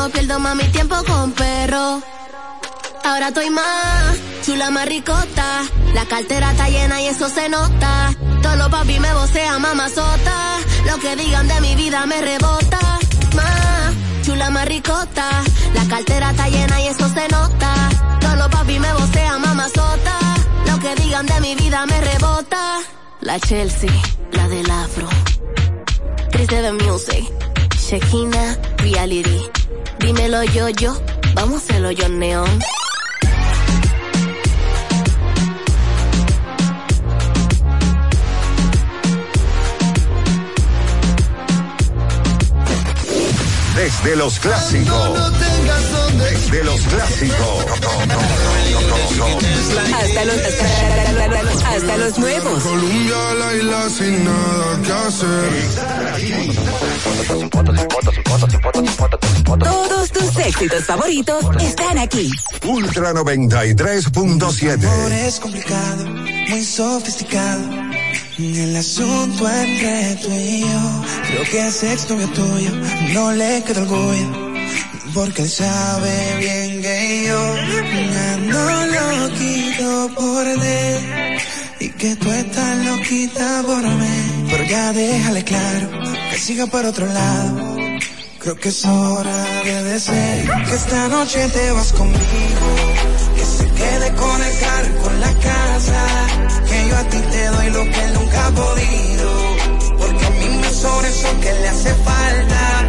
no pierdo más mi tiempo con perro. Ahora estoy más chula, más ricota. La cartera está llena y eso se nota. Todos los papi me vocean, mamazota. Lo que digan de mi vida me rebota. Más chula, más ricota. La cartera está llena y eso se nota. Todos los papi me vocean, mamazota. Lo que digan de mi vida me rebota. La Chelsea, la del afro. Chris de Music. Shekina, Reality. Dímelo yo, yo. Vamos a hacerlo yo, Neón. Desde los clásicos. Desde los clásicos. Hasta los, hasta, los nuevos. Colombia, la isla sin nada que hacer. Todos tus éxitos favoritos están aquí. Ultra 93.7. Es complicado, muy sofisticado el asunto entre tú y yo, creo que es ex novio tuyo, no le queda orgullo, porque él sabe bien que yo no lo quito por él, y que tú estás loquita por mí, pero ya déjale claro, que siga por otro lado, creo que es hora de decir que esta noche te vas conmigo, que se quede con el carro, con la casa, que yo a ti te doy lo que él nunca ha podido. Porque a mí me sobre eso que le hace falta.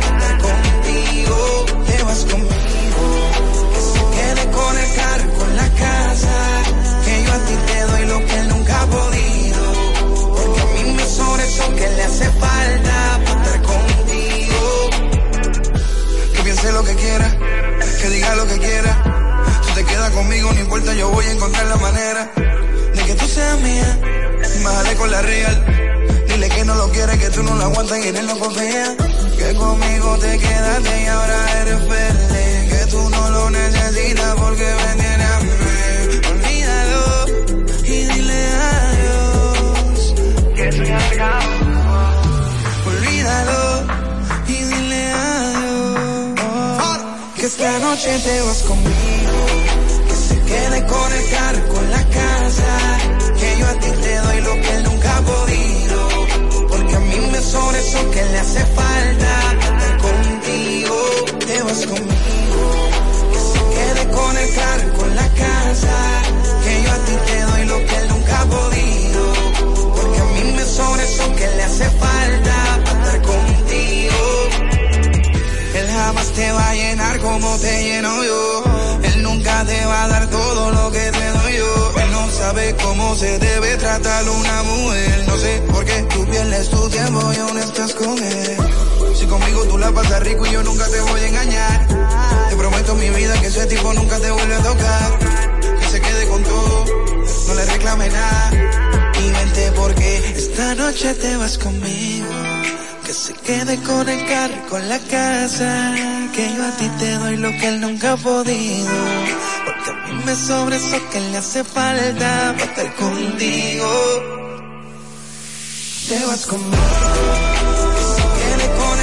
Que le hace falta. Estar contigo. Que piense lo que quiera, que diga lo que quiera. Tú te quedas conmigo, no importa, yo voy a encontrar la manera que tú seas mía. Bájale con la real. Dile que no lo quiere, que tú no lo aguantas y en él no confía. Que conmigo te quedaste y ahora eres feliz. Que tú no lo necesitas porque tienes a mí. Olvídalo y dile adiós. Que se Olvídalo noche te vas conmigo. Que se quede con el carro, con la casa que yo a ti te doy lo que él nunca ha podido. Porque a mí me sobre eso que le hace falta. Estar contigo, te vas conmigo. Que se quede con el carro, con la casa. Que yo a ti te doy lo que él nunca ha podido. Porque a mí me sobre eso que le hace falta. Va a llenar como te lleno yo. Él nunca te va a dar todo lo que te doy yo sabe cómo se debe tratar una mujer. No sé por qué tú pierdes tu tiempo y aún estás con él. Si conmigo tú la pasas rico y yo nunca te voy a engañar. Te prometo mi vida que ese tipo nunca te vuelve a tocar. Que se quede con todo, no le reclame nada. Y vente porque esta noche te vas conmigo. Que se quede con el carro, con la casa. Que yo a ti te doy lo que él nunca ha podido. Porque a mí me sobre eso que le hace falta para estar contigo. Te vas conmigo. Que se quede con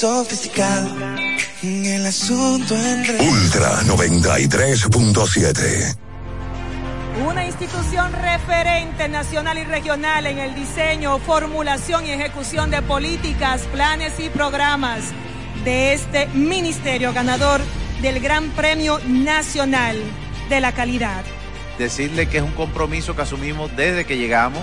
sofisticado. El asunto entre. Ultra 93.7. Una institución referente nacional y regional en el diseño, formulación y ejecución de políticas, planes y programas de este ministerio ganador del Gran Premio Nacional de la Calidad. Decirle que es un compromiso que asumimos desde que llegamos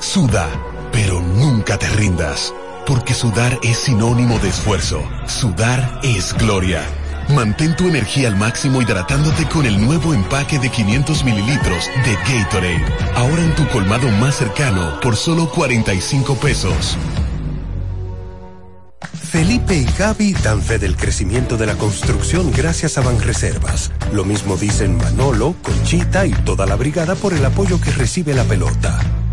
suda, pero nunca te rindas, porque sudar es sinónimo de esfuerzo, sudar es gloria. Mantén tu energía al máximo hidratándote con el nuevo empaque de 500 mililitros de Gatorade. Ahora en tu colmado más cercano por solo 45 pesos. Felipe y Gaby dan fe del crecimiento de la construcción gracias a Banreservas. Lo mismo dicen Manolo, Conchita y toda la brigada por el apoyo que recibe la pelota.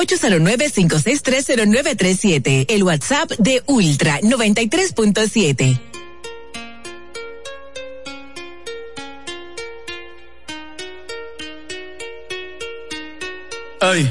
809-5630937, el WhatsApp de Ultra 93.7. Ay,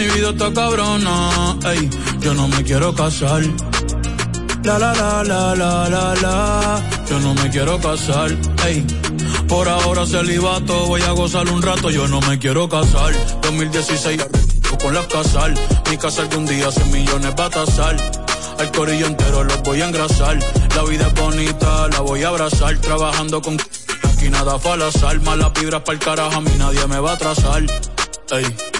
Mi vida está cabrona, ey, yo no me quiero casar. La la la la la la la, yo no me quiero casar, ey. Por ahora celibato, voy a gozar un rato, yo no me quiero casar. 2016 con las casal, mi casa algún día 100 millones va a tasar. Al corillo entero los voy a engrasar. La vida es bonita, la voy a abrazar. Trabajando con aquí nada fue al azar. Malas vibras para el carajo, a mí nadie me va a atrasar. Ey.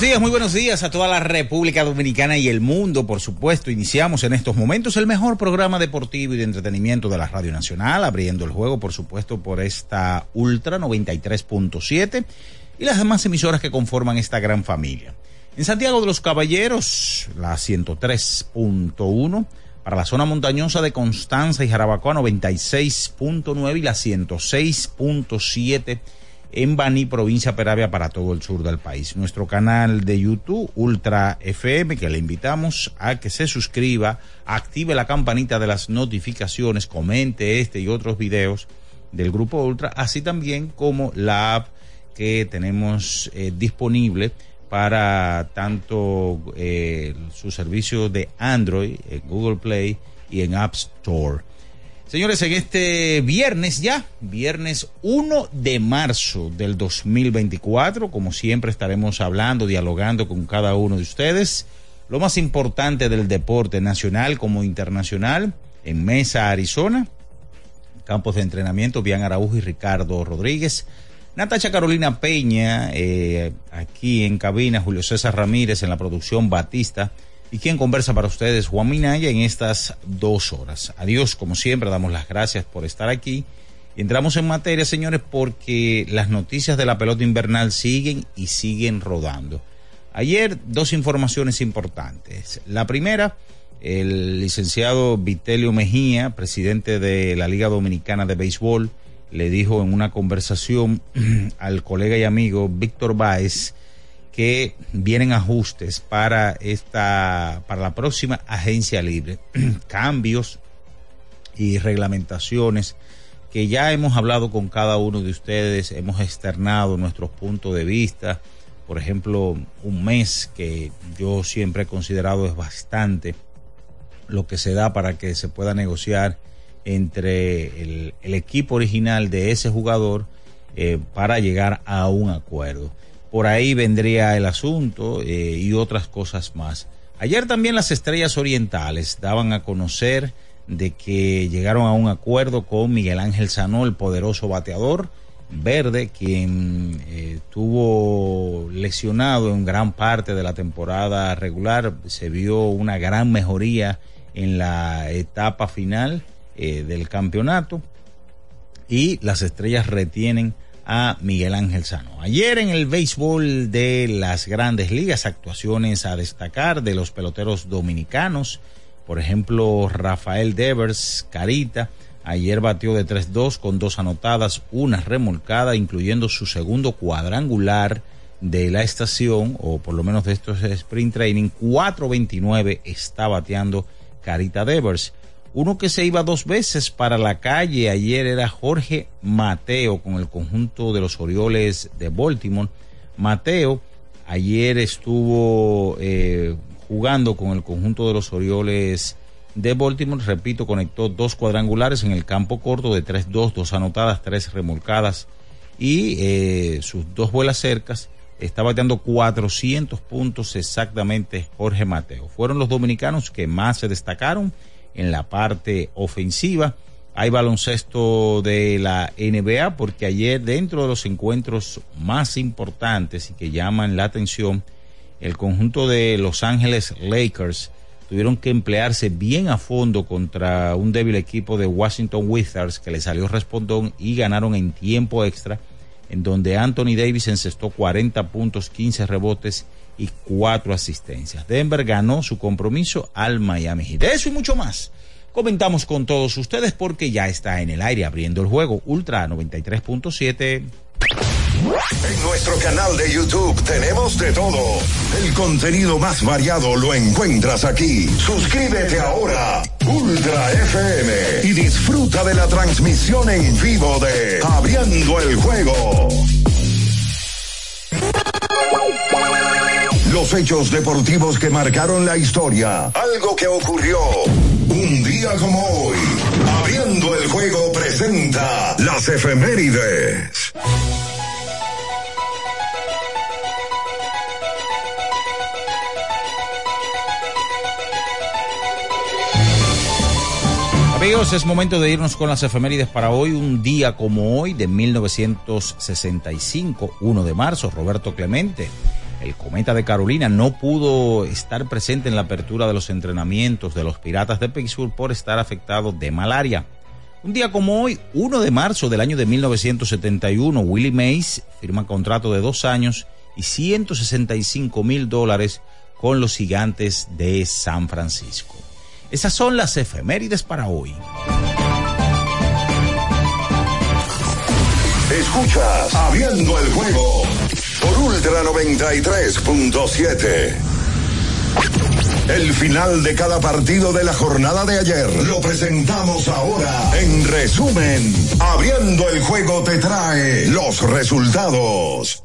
Buenos días, muy buenos días a toda la República Dominicana y el mundo, por supuesto. Iniciamos en estos momentos el mejor programa deportivo y de entretenimiento de la Radio Nacional, abriendo el juego, por supuesto, por esta Ultra 93.7 y las demás emisoras que conforman esta gran familia. En Santiago de los Caballeros, la 103.1, para la zona montañosa de Constanza y Jarabacoa 96.9 y la 106.7 en Baní, provincia Peravia, para todo el sur del país. Nuestro canal de YouTube, Ultra FM, que le invitamos a que se suscriba, active la campanita de las notificaciones, comente este y otros videos del Grupo Ultra, así también como la app que tenemos eh, disponible para tanto eh, su servicio de Android, en Google Play y en App Store. Señores, en este viernes ya, viernes 1 de marzo del 2024, como siempre estaremos hablando, dialogando con cada uno de ustedes, lo más importante del deporte nacional como internacional, en Mesa, Arizona, campos de entrenamiento, Bian Araújo y Ricardo Rodríguez. Natacha Carolina Peña, eh, aquí en cabina, Julio César Ramírez en la producción Batista y quien conversa para ustedes, Juan Minaya, en estas dos horas. Adiós, como siempre, damos las gracias por estar aquí. Entramos en materia, señores, porque las noticias de la pelota invernal siguen y siguen rodando. Ayer, dos informaciones importantes. La primera, el licenciado Vitelio Mejía, presidente de la Liga Dominicana de Béisbol, le dijo en una conversación al colega y amigo Víctor Báez, que vienen ajustes para esta para la próxima agencia libre, cambios y reglamentaciones que ya hemos hablado con cada uno de ustedes, hemos externado nuestros puntos de vista, por ejemplo, un mes que yo siempre he considerado es bastante lo que se da para que se pueda negociar entre el, equipo original de ese jugador eh, para llegar a un acuerdo por ahí vendría el asunto eh, y otras cosas más. Ayer también las estrellas orientales daban a conocer de que llegaron a un acuerdo con Miguel Ángel Sanó, el poderoso bateador verde, quien eh, tuvo lesionado en gran parte de la temporada regular. Se vio una gran mejoría en la etapa final eh, del campeonato y las estrellas retienen a Miguel Ángel Sano. Ayer en el béisbol de las grandes ligas, actuaciones a destacar de los peloteros dominicanos. Por ejemplo, Rafael Devers, Carita, ayer batió de 3-2 con dos anotadas, una remolcada, incluyendo su segundo cuadrangular de la estación, o por lo menos de estos sprint training, 4-29 está bateando Carita Devers. Uno que se iba dos veces para la calle ayer era Jorge Mateo con el conjunto de los Orioles de Baltimore. Mateo ayer estuvo eh, jugando con el conjunto de los Orioles de Baltimore. Repito, conectó dos cuadrangulares en el campo corto de 3-2, dos anotadas, tres remolcadas y eh, sus dos vuelas cercas. Está bateando 400 puntos exactamente Jorge Mateo. Fueron los dominicanos que más se destacaron en la parte ofensiva. Hay baloncesto de la NBA porque ayer dentro de los encuentros más importantes y que llaman la atención, el conjunto de Los Ángeles Lakers tuvieron que emplearse bien a fondo contra un débil equipo de Washington Wizards que le salió respondón y ganaron en tiempo extra, en donde Anthony Davis encestó 40 puntos, 15 rebotes y cuatro asistencias. Denver ganó su compromiso al Miami Heat. De eso y mucho más. Comentamos con todos ustedes porque ya está en el aire abriendo el juego Ultra 93.7. En nuestro canal de YouTube tenemos de todo. El contenido más variado lo encuentras aquí. Suscríbete ahora, Ultra FM, y disfruta de la transmisión en vivo de Abriendo el Juego. Los hechos deportivos que marcaron la historia. Algo que ocurrió un día como hoy. Abriendo el juego presenta las efemérides. Amigos, es momento de irnos con las efemérides para hoy. Un día como hoy de 1965, 1 de marzo, Roberto Clemente, el cometa de Carolina, no pudo estar presente en la apertura de los entrenamientos de los Piratas de Pittsburgh por estar afectado de malaria. Un día como hoy, 1 de marzo del año de 1971, Willie Mays firma contrato de dos años y 165 mil dólares con los gigantes de San Francisco. Esas son las efemérides para hoy. Escuchas Abriendo el juego por Ultra 93.7. El final de cada partido de la jornada de ayer lo presentamos ahora. En resumen, Abriendo el juego te trae los resultados.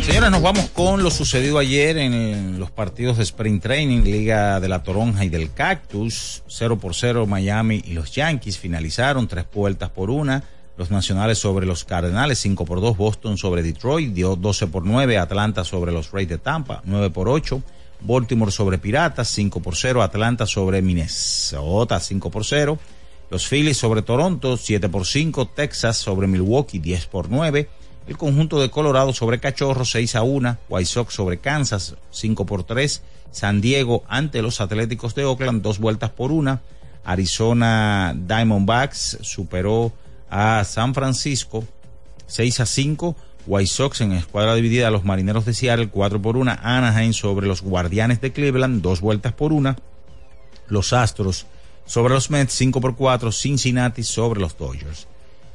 Señores, nos vamos con lo sucedido ayer en los partidos de Sprint Training, Liga de la Toronja y del Cactus. 0 por 0 Miami y los Yankees finalizaron tres vueltas por una. Los Nacionales sobre los Cardenales, 5 por 2. Boston sobre Detroit, dio 12 por 9. Atlanta sobre los Rays de Tampa, 9 por 8. Baltimore sobre Piratas, 5 por 0. Atlanta sobre Minnesota, 5 por 0. Los Phillies sobre Toronto, 7 por 5. Texas sobre Milwaukee, 10 por 9. El conjunto de Colorado sobre Cachorro 6 a 1. White Sox sobre Kansas 5 por 3. San Diego ante los Atléticos de Oakland dos vueltas por una. Arizona Diamondbacks superó a San Francisco 6 a 5. White Sox en escuadra dividida a los Marineros de Seattle 4 por 1. Anaheim sobre los Guardianes de Cleveland dos vueltas por una. Los Astros sobre los Mets 5 por 4. Cincinnati sobre los Dodgers.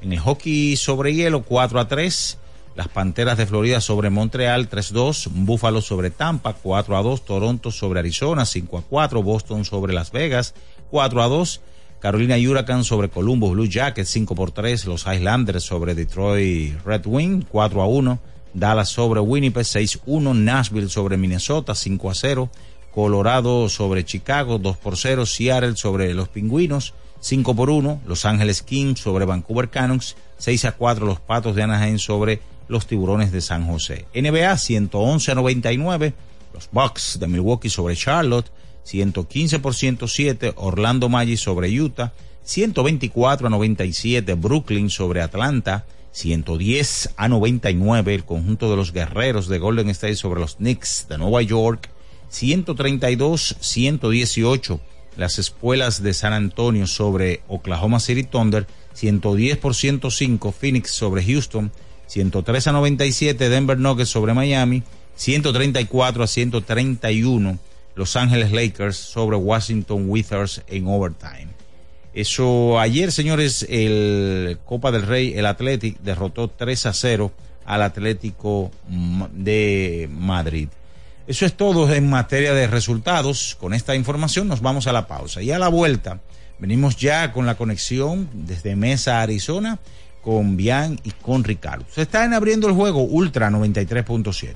En el hockey sobre hielo, 4 a 3. Las Panteras de Florida sobre Montreal, 3-2. Buffalo sobre Tampa, 4 a 2. Toronto sobre Arizona, 5 a 4. Boston sobre Las Vegas, 4 a 2. Carolina Huracán sobre Columbus Blue Jackets, 5 por 3. Los Highlanders sobre Detroit Red Wing, 4 a 1. Dallas sobre Winnipeg, 6-1. Nashville sobre Minnesota, 5 a 0. Colorado sobre Chicago, 2 por 0. Seattle sobre los Pingüinos, 5 por 1, Los Ángeles Kings sobre Vancouver Canucks, 6 a 4 los Patos de Anaheim sobre los Tiburones de San José. NBA 111 a 99, los Bucks de Milwaukee sobre Charlotte, 115 por 107 Orlando Magic sobre Utah, 124 a 97 Brooklyn sobre Atlanta, 110 a 99 el conjunto de los guerreros de Golden State sobre los Knicks de Nueva York, 132 118 las espuelas de San Antonio sobre Oklahoma City Thunder, 110 por 105 Phoenix sobre Houston, 103 a 97 Denver Nuggets sobre Miami, 134 a 131 Los Ángeles Lakers sobre Washington Wizards en overtime. Eso ayer, señores, el Copa del Rey, el Athletic derrotó 3 a 0 al Atlético de Madrid. Eso es todo en materia de resultados. Con esta información nos vamos a la pausa. Y a la vuelta, venimos ya con la conexión desde Mesa, Arizona, con Bian y con Ricardo. Se están abriendo el juego Ultra 93.7.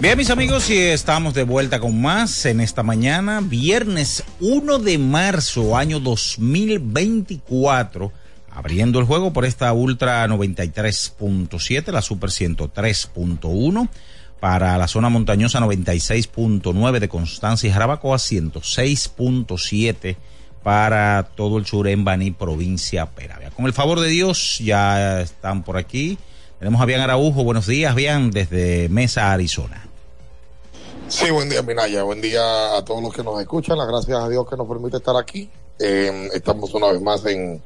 Bien, mis amigos, y estamos de vuelta con más en esta mañana, viernes 1 de marzo, año 2024, abriendo el juego por esta Ultra 93.7, la Super 103.1, para la zona montañosa 96.9 de Constancia y Jarabacoa, 106.7 para todo el sur provincia Peravia. Con el favor de Dios, ya están por aquí. Tenemos a Bian Araujo. Buenos días, Bian, desde Mesa, Arizona. Sí, buen día, Minaya. Buen día a todos los que nos escuchan. Las gracias a Dios que nos permite estar aquí. Eh, estamos una vez más en,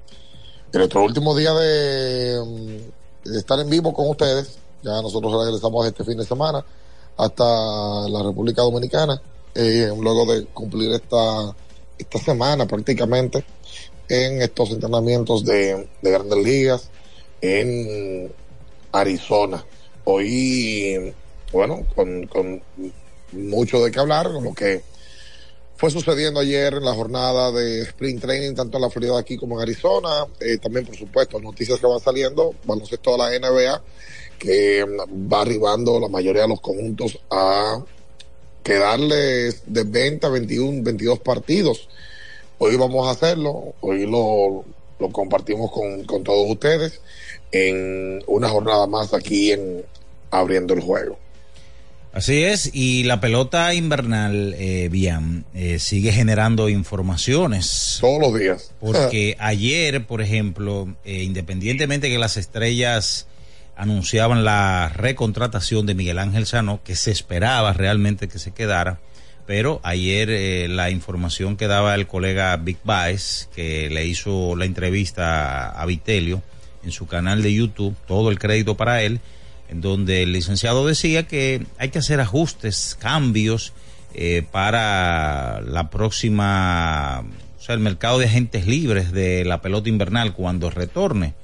nuestro último día de, de, estar en vivo con ustedes. Ya nosotros regresamos este fin de semana hasta la República Dominicana, eh, luego de cumplir esta, esta semana prácticamente en estos entrenamientos de, de grandes ligas en Arizona. Hoy, bueno, con, con mucho de qué hablar, con lo que fue sucediendo ayer en la jornada de sprint training, tanto en la Florida aquí como en Arizona. Eh, también, por supuesto, noticias que van saliendo, baloncesto de la NBA, que va arribando la mayoría de los conjuntos a quedarles de 20 a 21, 22 partidos. Hoy vamos a hacerlo, hoy lo, lo compartimos con, con todos ustedes en una jornada más aquí en Abriendo el Juego. Así es, y la pelota invernal, eh, bien, eh, sigue generando informaciones. Todos los días. Porque ayer, por ejemplo, eh, independientemente que las estrellas anunciaban la recontratación de Miguel Ángel Sano, que se esperaba realmente que se quedara, pero ayer eh, la información que daba el colega Big Baez, que le hizo la entrevista a, a Vitelio en su canal de YouTube, todo el crédito para él, en donde el licenciado decía que hay que hacer ajustes, cambios eh, para la próxima, o sea, el mercado de agentes libres de la pelota invernal cuando retorne,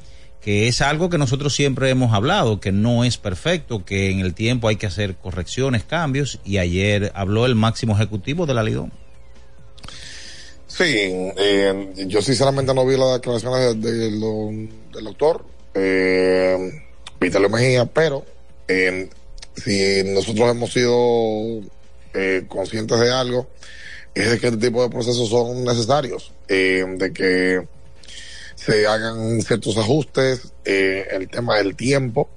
que es algo que nosotros siempre hemos hablado, que no es perfecto, que en el tiempo hay que hacer correcciones, cambios, y ayer habló el máximo ejecutivo de la Lidón. Sí, eh, yo sinceramente no vi las declaraciones de, de, de, del doctor. Eh, Vitelio Mejía, pero eh, si nosotros hemos sido eh, conscientes de algo, es de que este tipo de procesos son necesarios, eh, de que se hagan ciertos ajustes, el tema del tiempo,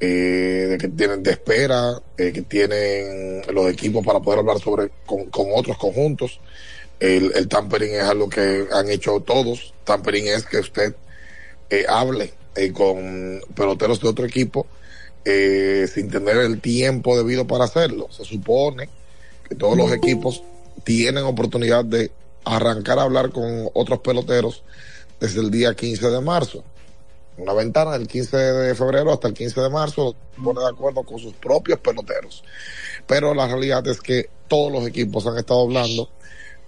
de que tienen de espera, que tienen los equipos para poder hablar sobre con, otros conjuntos. El, tampering es algo que han hecho todos. Tampering es que usted hable eh, con peloteros de otro equipo eh, sin tener el tiempo debido para hacerlo. Se supone que todos los equipos tienen oportunidad de arrancar a hablar con otros peloteros desde el día 15 de marzo. Una ventana del 15 de febrero hasta el 15 de marzo, pone de acuerdo con sus propios peloteros. Pero la realidad es que todos los equipos han estado hablando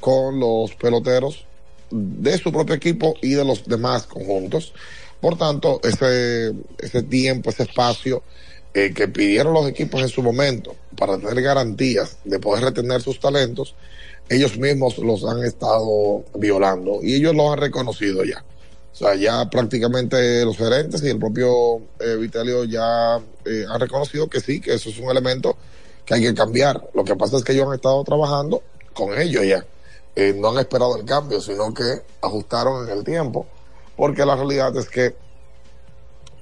con los peloteros de su propio equipo y de los demás conjuntos. Por tanto, ese, ese tiempo, ese espacio eh, que pidieron los equipos en su momento para tener garantías de poder retener sus talentos, ellos mismos los han estado violando y ellos lo han reconocido ya. O sea, ya prácticamente los gerentes y el propio eh, Vitelio ya eh, han reconocido que sí, que eso es un elemento que hay que cambiar. Lo que pasa es que ellos han estado trabajando con ellos ya. Eh, no han esperado el cambio, sino que ajustaron en el tiempo, porque la realidad es que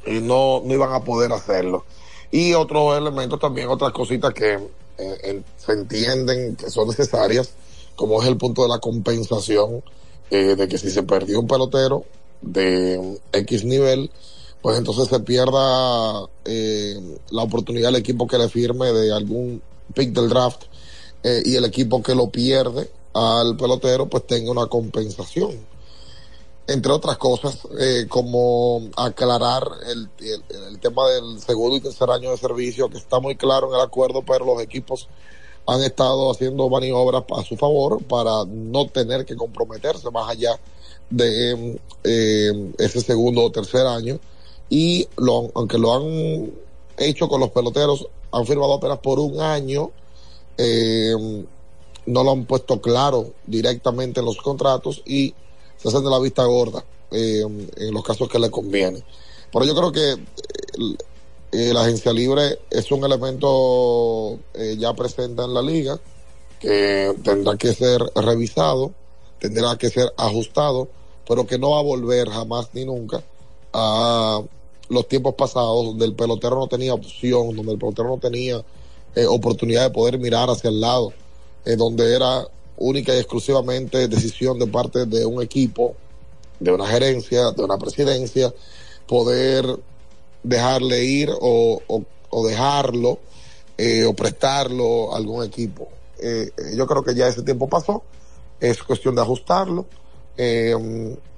eh, no, no iban a poder hacerlo. Y otros elementos también, otras cositas que eh, se entienden que son necesarias, como es el punto de la compensación, de que si se perdió un pelotero de X nivel, pues entonces se pierda la oportunidad del equipo que le firme de algún pick del draft y el equipo que lo pierde al pelotero pues tenga una compensación. Entre otras cosas, eh, como aclarar el, el, tema del segundo y tercer año de servicio, que está muy claro en el acuerdo, pero los equipos han estado haciendo maniobras a su favor para no tener que comprometerse más allá de eh, ese segundo o tercer año. Y lo, aunque lo han hecho con los peloteros, han firmado apenas por un año. Eh, no lo han puesto claro directamente en los contratos y se de la vista gorda eh, en los casos que le conviene. Pero yo creo que eh, eh, la agencia libre es un elemento ya presente en la liga que tendrá que ser revisado, tendrá que ser ajustado, pero que no va a volver jamás ni nunca a los tiempos pasados donde el pelotero no tenía opción, donde el pelotero no tenía oportunidad de poder mirar hacia el lado eh, donde era única y exclusivamente decisión de parte de un equipo, de una gerencia, de una presidencia, poder dejarle ir o, o, dejarlo eh, o prestarlo a algún equipo. Eh, yo creo que ya ese tiempo pasó, es cuestión de ajustarlo. se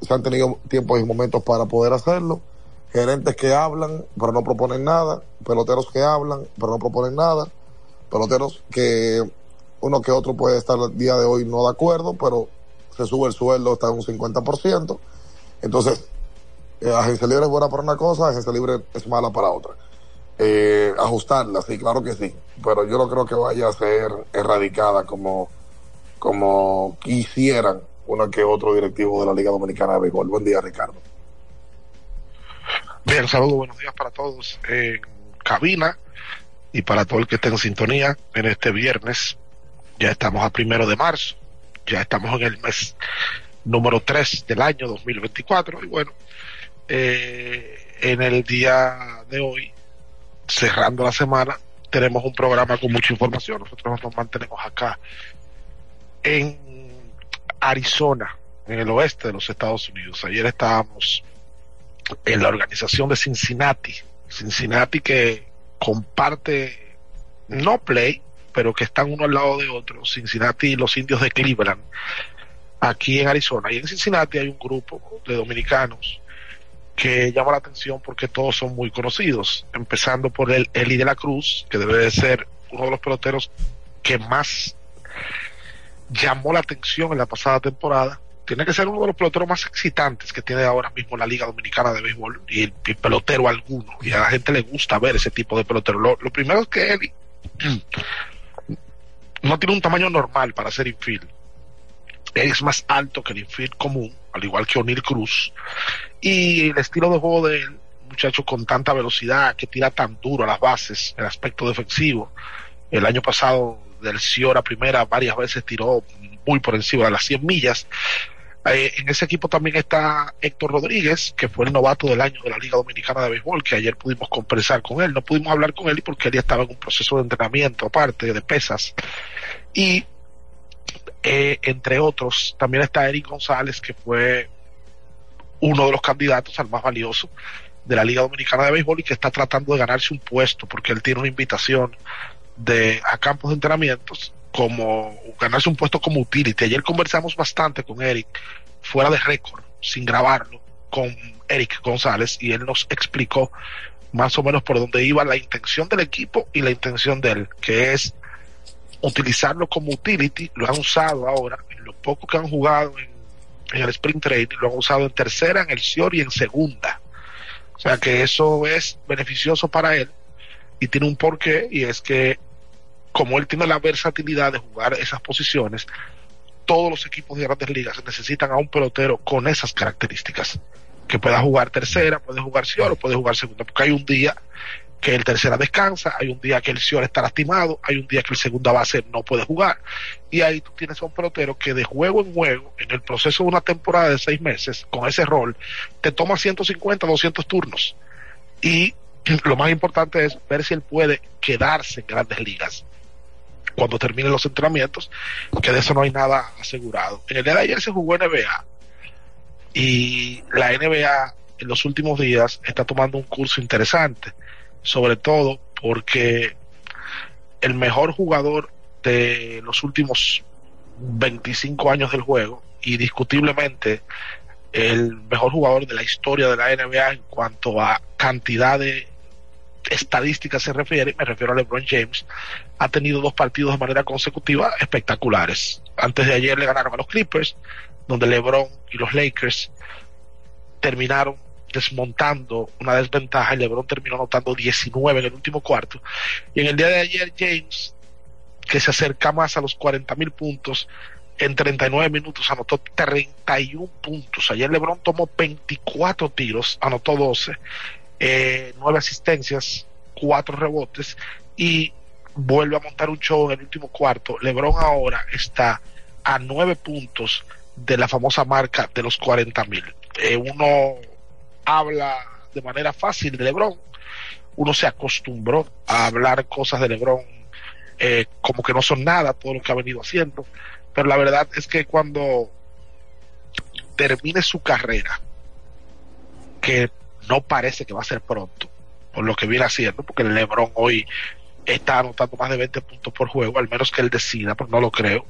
han tenido tiempos y momentos para poder hacerlo. Gerentes que hablan, pero no proponen nada. Peloteros que hablan, pero no proponen nada. Peloteros que uno que otro puede estar el día de hoy no de acuerdo, pero se sube el sueldo, en un 50%. Entonces, eh, agencia libre es buena para una cosa, agencia libre es mala para otra. Eh, ajustarla, sí, claro que sí, pero yo no creo que vaya a ser erradicada como, como quisieran uno que otro directivo de la Liga Dominicana de Béisbol. Buen día, Ricardo. Bien, saludos, buenos días para todos en cabina y para todo el que esté en sintonía en este viernes ya estamos a primero de marzo, ya estamos en el mes número 3 del año 2024 y bueno, eh, en el día de hoy, cerrando la semana, tenemos un programa con mucha información. Nosotros nos mantenemos acá en Arizona, en el oeste de los Estados Unidos. Ayer estábamos en la organización de Cincinnati, Cincinnati que comparte no play, pero que están uno al lado de otro, Cincinnati y los indios de Cleveland, aquí en Arizona. Y en Cincinnati hay un grupo de dominicanos que llama la atención porque todos son muy conocidos, empezando por el Eli de la Cruz, que debe de ser uno de los peloteros que más llamó la atención en la pasada temporada. Tiene que ser uno de los peloteros más excitantes que tiene ahora mismo la Liga Dominicana de Béisbol y el, pelotero alguno. Y a la gente le gusta ver ese tipo de pelotero. Lo, lo primero es que Eli no tiene un tamaño normal para ser infield. Es más alto que el infield común, al igual que O'Neill Cruz. Y el estilo de juego de él, muchacho con tanta velocidad, que tira tan duro a las bases, el aspecto defensivo. El año pasado del Ciora primera varias veces tiró muy por encima de las 100 millas. Eh, en ese equipo también está Héctor Rodríguez, que fue el novato del año de la Liga Dominicana de Béisbol, que ayer pudimos conversar con él. No pudimos hablar con él porque él ya estaba en un proceso de entrenamiento aparte de pesas. Y eh, entre otros, también está Eric González, que fue uno de los candidatos al más valioso de la Liga Dominicana de Béisbol y que está tratando de ganarse un puesto porque él tiene una invitación de a campos de entrenamientos como ganarse un puesto como utility. Ayer conversamos bastante con Eric, fuera de récord, sin grabarlo, con Eric González, y él nos explicó más o menos por dónde iba la intención del equipo y la intención de él, que es utilizarlo como utility, lo han usado ahora, en lo poco que han jugado en, el sprint training, lo han usado en tercera, en el SIOR y en segunda. O sea que eso es beneficioso para él y tiene un porqué y es que como él tiene la versatilidad de jugar esas posiciones, todos los equipos de grandes ligas necesitan a un pelotero con esas características, que pueda jugar tercera, puede jugar o puede jugar segunda, porque hay un día que el tercera descansa, hay un día que el señor está lastimado, hay un día que el segunda base no puede jugar. Y ahí tú tienes a un pelotero que de juego en juego, en el proceso de una temporada de seis meses, con ese rol, te toma 150, 200 turnos. Y lo más importante es ver si él puede quedarse en grandes ligas cuando terminen los entrenamientos, que de eso no hay nada asegurado. En el día de ayer se jugó NBA y la NBA en los últimos días está tomando un curso interesante sobre todo porque el mejor jugador de los últimos 25 años del juego y discutiblemente el mejor jugador de la historia de la NBA en cuanto a cantidad de estadísticas se refiere, me refiero a LeBron James, ha tenido dos partidos de manera consecutiva espectaculares. Antes de ayer le ganaron a los Clippers, donde LeBron y los Lakers terminaron desmontando una desventaja y LeBron terminó anotando 19 en el último cuarto. Y en el día de ayer James, que se acerca más a los 40 mil puntos, en 39 minutos anotó 31 puntos. Ayer LeBron tomó 24 tiros, anotó 12, eh, 9 asistencias, 4 rebotes y vuelve a montar un show en el último cuarto. LeBron ahora está a 9 puntos de la famosa marca de los 40 mil. Eh, uno habla de manera fácil de Lebron. Uno se acostumbró a hablar cosas de Lebron eh, como que no son nada, todo lo que ha venido haciendo. Pero la verdad es que cuando termine su carrera, que no parece que va a ser pronto, por lo que viene haciendo, porque el Lebron hoy está anotando más de 20 puntos por juego, al menos que él decida, pero no lo creo,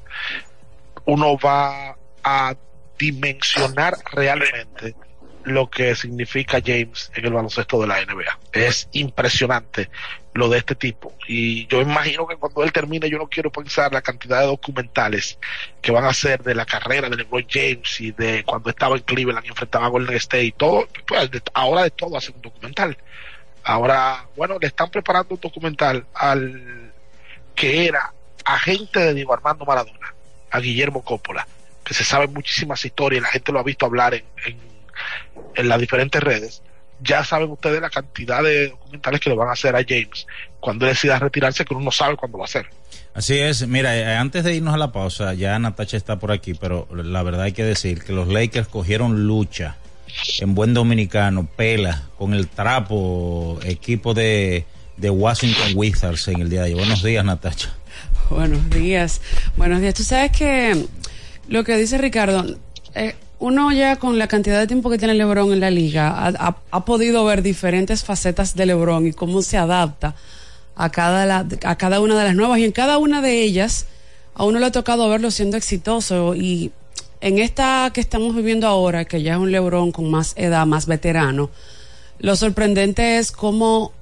uno va a dimensionar realmente lo que significa James en el baloncesto de la NBA. Es impresionante lo de este tipo. Y yo imagino que cuando él termine, yo no quiero pensar la cantidad de documentales que van a hacer de la carrera de LeBron James y de cuando estaba en Cleveland y enfrentaba a Golden State y todo. Pues ahora de todo hace un documental. Ahora, bueno, le están preparando un documental al que era agente de Diego Armando Maradona, a Guillermo Coppola, que se sabe muchísimas historias, la gente lo ha visto hablar en las diferentes redes, ya saben ustedes la cantidad de documentales que le van a hacer a James cuando decida retirarse, que uno no sabe cuándo va a ser. Así es, mira, eh, antes de irnos a la pausa, ya Natacha está por aquí, pero la verdad hay que decir que los Lakers cogieron lucha en buen dominicano, pela, con el trapo, equipo de, de Washington Wizards en el día de hoy. Buenos días, Natacha. Buenos días, buenos días. Tú sabes que lo que dice Ricardo, eh, uno ya con la cantidad de tiempo que tiene LeBron en la liga ha, podido ver diferentes facetas de LeBron y cómo se adapta a cada, a cada una de las nuevas. Y en cada una de ellas a uno le ha tocado verlo siendo exitoso. Y en esta que estamos viviendo ahora, que ya es un LeBron con más edad, más veterano, lo sorprendente es cómo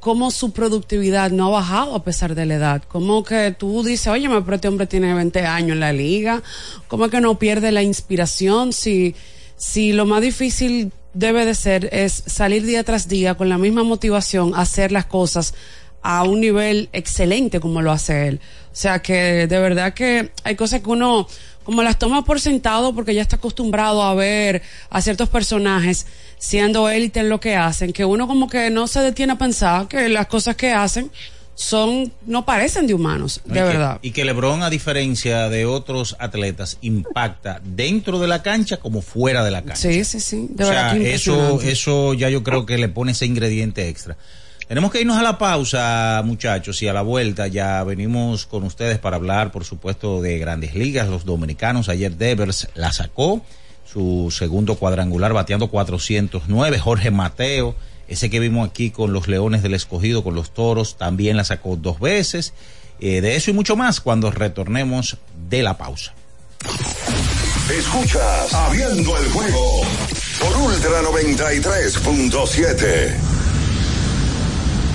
cómo su productividad no ha bajado a pesar de la edad. Como que tú dices, oye, pero este hombre tiene 20 años en la liga. ¿Cómo que no pierde la inspiración si, si lo más difícil debe de ser es salir día tras día con la misma motivación, hacer las cosas a un nivel excelente como lo hace él. O sea que de verdad que hay cosas que uno como las toma por sentado porque ya está acostumbrado a ver a ciertos personajes siendo élite en lo que hacen, que uno como que no se detiene a pensar que las cosas que hacen son no parecen de humanos, de verdad. y que LeBron a diferencia de otros atletas impacta dentro de la cancha como fuera de la cancha. Sí, sí, sí, de verdad eso eso ya yo creo que le pone ese ingrediente extra. Tenemos que irnos a la pausa, muchachos, y a la vuelta ya venimos con ustedes para hablar, por supuesto, de grandes ligas, los dominicanos. Ayer Devers la sacó, su segundo cuadrangular bateando 409. Jorge Mateo, ese que vimos aquí con los Leones del Escogido, con los Toros, también la sacó dos veces. Eh, de eso y mucho más cuando retornemos de la pausa. Escuchas Abriendo el juego por Ultra 93.7.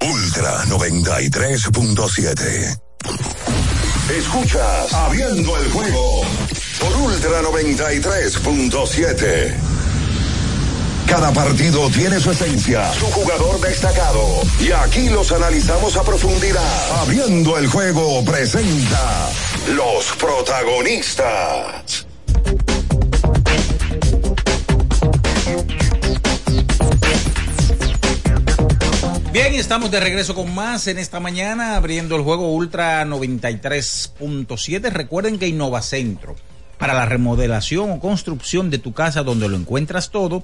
Ultra 93.7. Escuchas Abriendo el juego por Ultra 93.7. Cada partido tiene su esencia, su jugador destacado. Y aquí los analizamos a profundidad. Abriendo el juego presenta los protagonistas. Estamos de regreso con más en esta mañana, abriendo el juego Ultra 93.7. Recuerden que Innovacentro, para la remodelación o construcción de tu casa donde lo encuentras todo,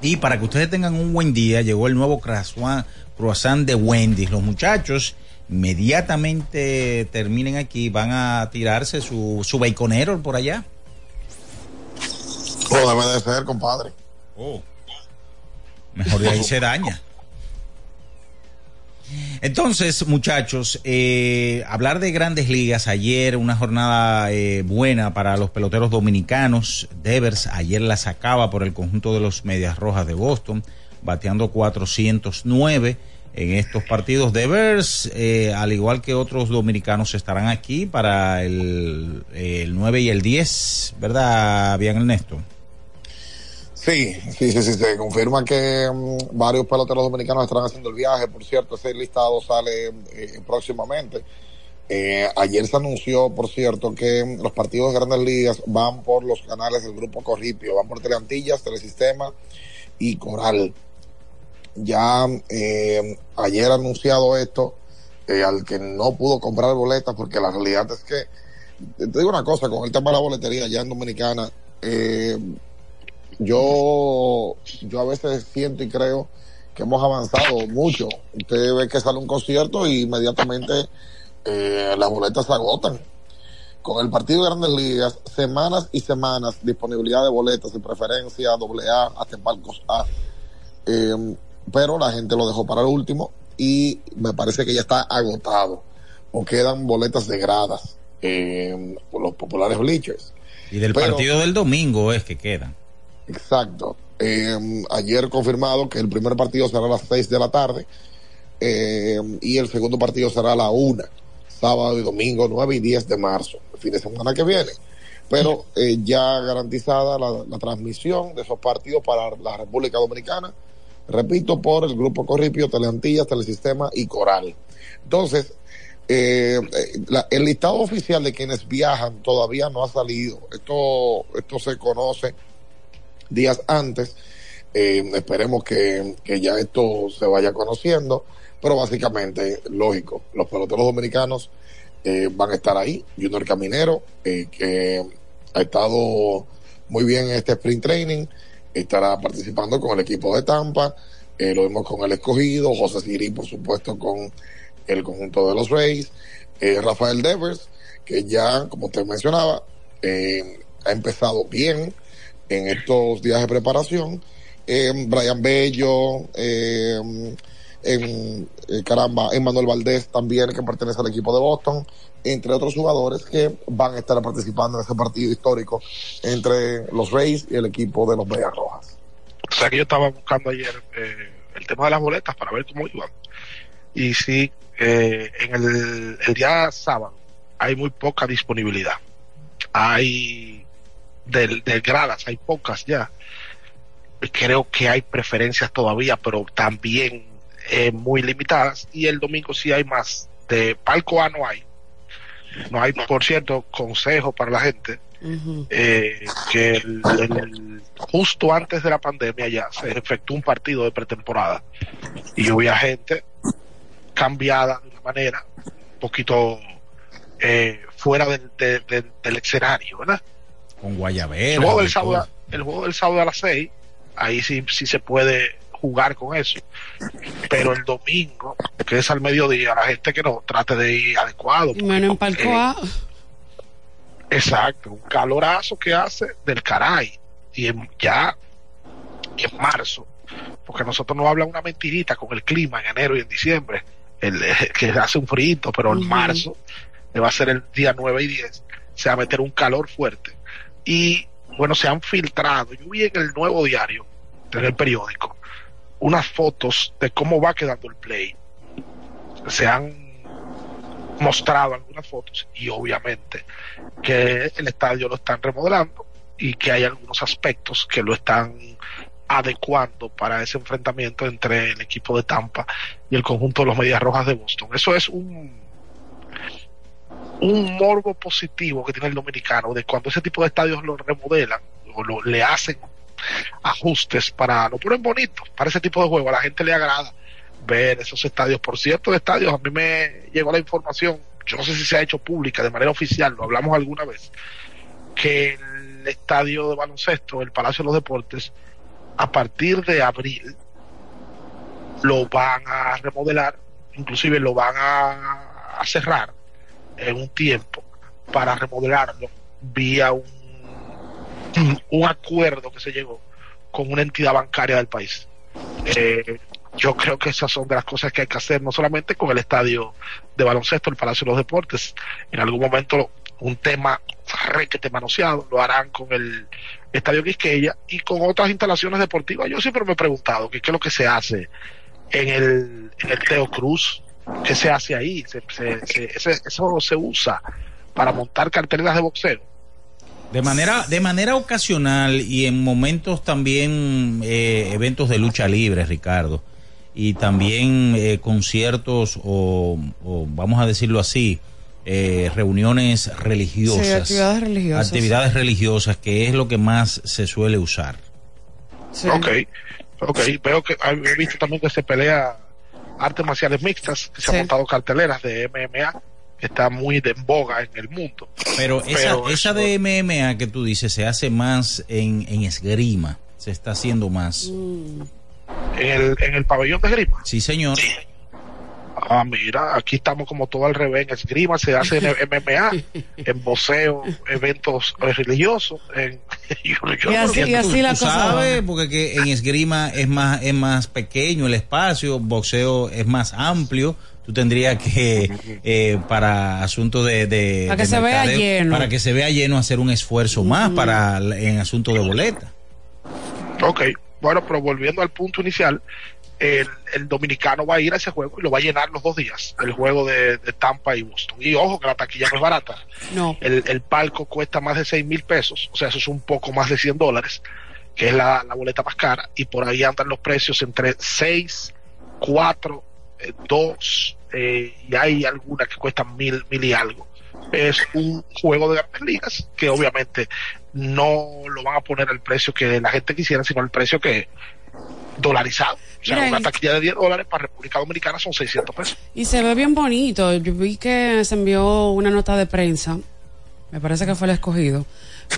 y para que ustedes tengan un buen día, llegó el nuevo croissant, croissant de Wendy's. Los muchachos inmediatamente terminen aquí, van a tirarse su, su baconero por allá. Oh, debe de ser, compadre. Oh. Mejor de ahí se daña. Entonces, muchachos, eh, hablar de grandes ligas, ayer una jornada eh, buena para los peloteros dominicanos. Devers ayer la sacaba por el conjunto de los Medias Rojas de Boston, bateando 409 en estos partidos. Devers, eh, al igual que otros dominicanos, estarán aquí para el, el 9 y el 10, ¿verdad, bien Ernesto? Sí, sí, sí, sí, se confirma que mm, varios peloteros dominicanos estarán haciendo el viaje. Por cierto, ese listado sale eh, próximamente. Eh, ayer se anunció, por cierto, que los partidos de grandes ligas van por los canales del Grupo Corripio, van por Teleantillas, Telesistema y Coral. Ya eh, ayer anunciado esto, eh, al que no pudo comprar boletas, porque la realidad es que, te digo una cosa, con el tema de la boletería ya en Dominicana, eh, yo, yo a veces siento y creo que hemos avanzado mucho. Usted ve que sale un concierto y inmediatamente eh, las boletas se agotan. Con el partido de Grandes Ligas, semanas y semanas, disponibilidad de boletas de preferencia, doble A, hasta en palcos A. Eh, pero la gente lo dejó para el último y me parece que ya está agotado. O quedan boletas de gradas eh, por los populares bleachers. Y del Pero- partido del domingo es que quedan. Exacto. Eh, ayer confirmado que el primer partido será a las 6 de la tarde eh, y el segundo partido será a la 1, sábado y domingo 9 y 10 de marzo, el fin de semana que viene. Pero eh, ya garantizada la, transmisión de esos partidos para la República Dominicana, repito, por el Grupo Corripio, Teleantillas, Telesistema y Coral. Entonces, eh, el listado oficial de quienes viajan todavía no ha salido. Esto, esto se conoce días antes. Eh, esperemos que, que ya esto se vaya conociendo, pero básicamente, lógico, los peloteros dominicanos eh, van a estar ahí. Junior Caminero, eh, que ha estado muy bien en este sprint training, estará participando con el equipo de Tampa, lo vimos con el escogido, José Siri, por supuesto, con el conjunto de los Rays, eh, Rafael Devers, que ya, como usted mencionaba, ha empezado bien en estos días de preparación. Eh, Brian Bello, eh, en, eh, caramba, Emmanuel Valdés también, que pertenece al equipo de Boston, entre otros jugadores que van a estar participando en ese partido histórico entre los Rays y el equipo de los Medias Rojas. O sea que yo estaba buscando ayer eh, el tema de las boletas para ver cómo iban. Y sí, eh, en el día sábado hay muy poca disponibilidad. Hay de, de gradas, hay pocas ya. Creo que hay preferencias todavía, pero también eh, muy limitadas. Y el domingo sí hay más. De palco A no hay. No hay, por cierto, consejo para la gente eh, que el- el- justo antes de la pandemia ya se efectuó un partido de pretemporada y hubo gente cambiada de una manera un poquito eh, fuera del, de- de- del escenario, ¿verdad? Con El Guayabera. juego, del y sábado, todo. el juego del sábado a las 6, ahí sí, sí se puede jugar con eso. Pero el domingo, que es al mediodía, la gente que no trate de ir adecuado. Y menos en palco eh, A. Exacto, un calorazo que hace del caray. Y en, ya en marzo, porque nosotros nos hablan una mentirita con el clima en enero y en diciembre, el, que hace un frío, pero en marzo, que va a ser el día 9 y 10, se va a meter un calor fuerte. Y bueno, se han filtrado, yo vi en el nuevo diario, en el periódico, unas fotos de cómo va quedando el play. Se han mostrado algunas fotos y obviamente que el estadio lo están remodelando y que hay algunos aspectos que lo están adecuando para ese enfrentamiento entre el equipo de Tampa y el conjunto de los Medias Rojas de Boston. Eso es un un morbo positivo que tiene el dominicano de cuando ese tipo de estadios lo remodelan o lo, le hacen ajustes para lo ponen bonito para ese tipo de juego a la gente le agrada ver esos estadios. Por cierto estadios a mí me llegó la información yo no sé si se ha hecho pública de manera oficial lo hablamos alguna vez que el estadio de baloncesto el Palacio de los Deportes a partir de abril lo van a remodelar inclusive lo van a cerrar en un tiempo para remodelarlo vía un, un acuerdo que se llegó con una entidad bancaria del país. Eh, yo creo que esas son de las cosas que hay que hacer, no solamente con el estadio de baloncesto, el Palacio de los Deportes, en algún momento un tema requete manoseado, lo harán con el Estadio Quisqueya y con otras instalaciones deportivas. Yo siempre me he preguntado qué es lo que se hace en el, en el Teo Cruz, qué se hace ahí, se, se- se- ese- eso se usa para montar carteleras de boxeo. De manera, de manera ocasional y en momentos también eh, eventos de lucha libre, Ricardo, y también eh, conciertos o, o, vamos a decirlo así, eh, reuniones religiosas. Sí, actividades religiosas. Actividades religiosas, que es lo que más se suele usar. Ok, ok, veo que he visto también que se pelea artes marciales mixtas, que se Sí. han montado carteleras de MMA, que está muy de en boga en el mundo. Pero esa, Pero esa de MMA que tú dices se hace más en, en esgrima, se está haciendo más. En el, en el pabellón de esgrima. Sí, señor. Ah, mira, aquí estamos como todo al revés. En esgrima se hace en MMA, en boxeo, eventos religiosos. En, yo, yo no entiendo. Tú sabes, porque que en esgrima es más, es más pequeño el espacio, boxeo es más amplio. Tú tendrías que, eh, para asuntos de, de- Para que de se vea lleno. Para que se vea lleno, hacer un esfuerzo más para en asuntos de boleta. Ok, bueno, pero volviendo al punto inicial, el, el dominicano va a ir a ese juego y lo va a llenar los dos días, el juego de, de Tampa y Boston. Y ojo que la taquilla no es barata. No. El, el palco cuesta más de 6 mil pesos, o sea, eso es un poco más de 100 dólares, que es la, la boleta más cara. Y por ahí andan los precios entre 6, 4, 2, eh, y hay algunas que cuestan mil, mil y algo. Es un juego de grandes ligas que obviamente no lo van a poner al precio que la gente quisiera, sino al precio que dolarizado. O sea, Mira, una taquilla de 10 dólares para República Dominicana son 600 pesos. Y se ve bien bonito. Yo vi que se envió una nota de prensa, me parece que fue el escogido,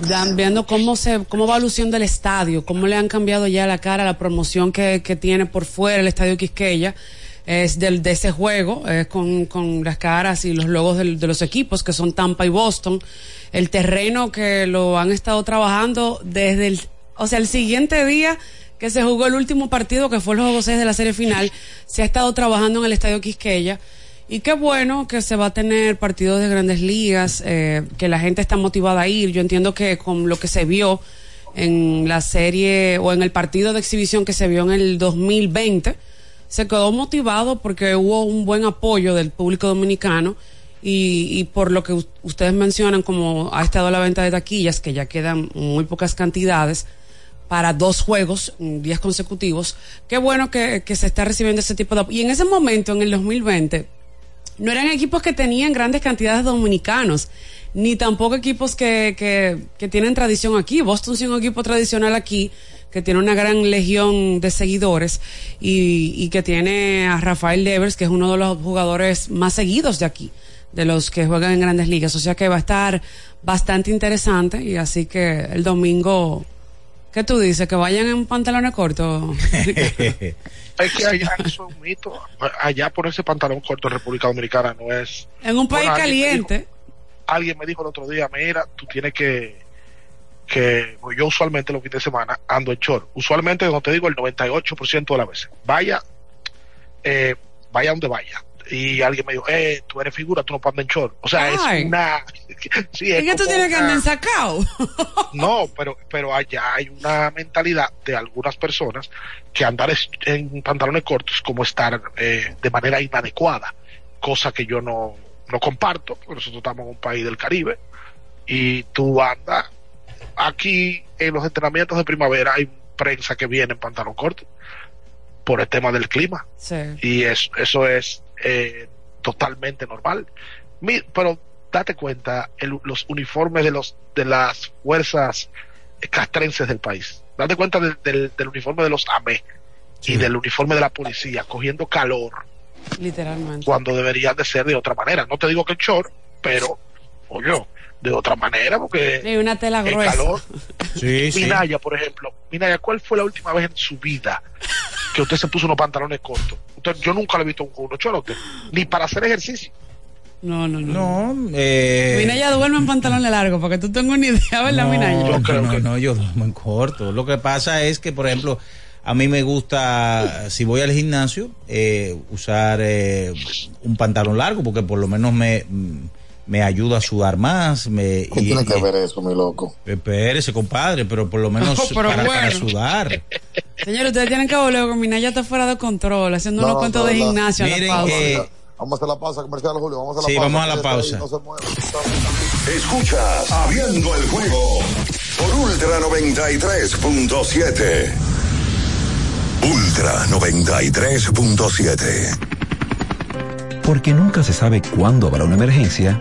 dan- viendo cómo se cómo va luciendo el estadio, cómo le han cambiado ya la cara, la promoción que, que tiene por fuera el estadio Quisqueya. Es del, de ese juego, es con, con las caras y los logos del- de los equipos que son Tampa y Boston. El terreno que lo han estado trabajando desde el, o sea, el siguiente día que se jugó el último partido, que fue el juego 6 de la serie final, se ha estado trabajando en el Estadio Quisqueya. Y qué bueno que se va a tener partidos de grandes ligas, eh, que la gente está motivada a ir. Yo entiendo que con lo que se vio en la serie o en el partido de exhibición que se vio en el 2020, se quedó motivado porque hubo un buen apoyo del público dominicano y, por lo que ustedes mencionan como ha estado la venta de taquillas, que ya quedan muy pocas cantidades para dos juegos, mm, días consecutivos, qué bueno que, se está recibiendo ese tipo de apoyo. Y en ese momento, en el 2020, no eran equipos que tenían grandes cantidades de dominicanos, ni tampoco equipos que, que, que tienen tradición aquí. Boston es un equipo tradicional aquí, que tiene una gran legión de seguidores y, y que tiene a Rafael Devers, que es uno de los jugadores más seguidos de aquí, de los que juegan en grandes ligas. O sea que va a estar bastante interesante y así que el domingo, ¿qué tú dices? ¿Que vayan en pantalones cortos? Es que allá eso es un mito. Allá ponerse pantalón corto en República Dominicana no es. en un país Bueno, alguien me caliente. dijo- alguien me dijo el otro día, mira, tú tienes que. que pues yo usualmente los fines de semana ando en short. Usualmente, como te digo, el 98% de las veces. Vaya, eh, vaya donde vaya. Y alguien me dijo, eh, tú eres figura, tú no puedes andar en short. O sea, Ay. es una. sí, ¿Y que tú tienes que andar en sacao? no, pero, pero allá hay una mentalidad de algunas personas que andar es- en pantalones cortos como estar eh, de manera inadecuada, cosa que yo no, no comparto, porque nosotros estamos en un país del Caribe y tú andas aquí en los entrenamientos de primavera hay prensa que viene en pantalón corto por el tema del clima Sí. y es, eso es eh, totalmente normal. Mi- pero date cuenta el- los uniformes de los de las fuerzas castrenses del país. Date cuenta del, del- del uniforme de los AME y del uniforme de la policía cogiendo calor Literalmente. cuando deberían de ser de otra manera. No te digo que en short, pero oye, de otra manera porque Y una tela el gruesa. calor. Sí, sí. Minaya, por ejemplo. Minaya, ¿cuál fue la última vez en su vida que usted se puso unos pantalones cortos. Usted, yo nunca le he visto con unos chorotes, ni para hacer ejercicio. No, no, no. No, eh, Minaya duerme en pantalones largos, para que tú tengas una idea, ¿verdad, no, Minaya? no, no, yo duermo en corto. Lo que pasa es que, por ejemplo, a mí me gusta, si voy al gimnasio, eh, usar eh, un pantalón largo, porque por lo menos me, me ayuda a sudar más. Me, ¿Qué tiene que ver eso, mi loco? Espérese, compadre, pero por lo menos No, para, sudar. Señores, ustedes tienen que volver con Minaya está fuera de control, haciendo unos cuentos de gimnasio a la Miren, pausa. eh, Vamos a hacer la pausa comercial, Julio. Vamos a la Sí, pausa. vamos a la ahí, pausa. no se mueva. Escuchas Abriendo el juego por Ultra 93.7. Ultra 93.7. Porque nunca se sabe cuándo habrá una emergencia,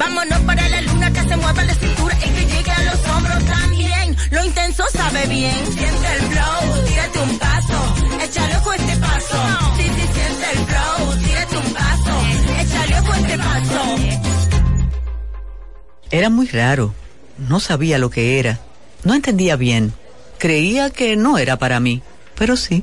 Vámonos para la luna que se mueva la cintura y que llegue a los hombros también. Lo intenso sabe bien. Siente el flow, tírate un paso, échale ojo este paso. Sí, sí, siente el flow, tírate un paso, échale ojo este paso. Era muy raro. No sabía lo que era. No entendía bien. Creía que no era para mí, pero sí.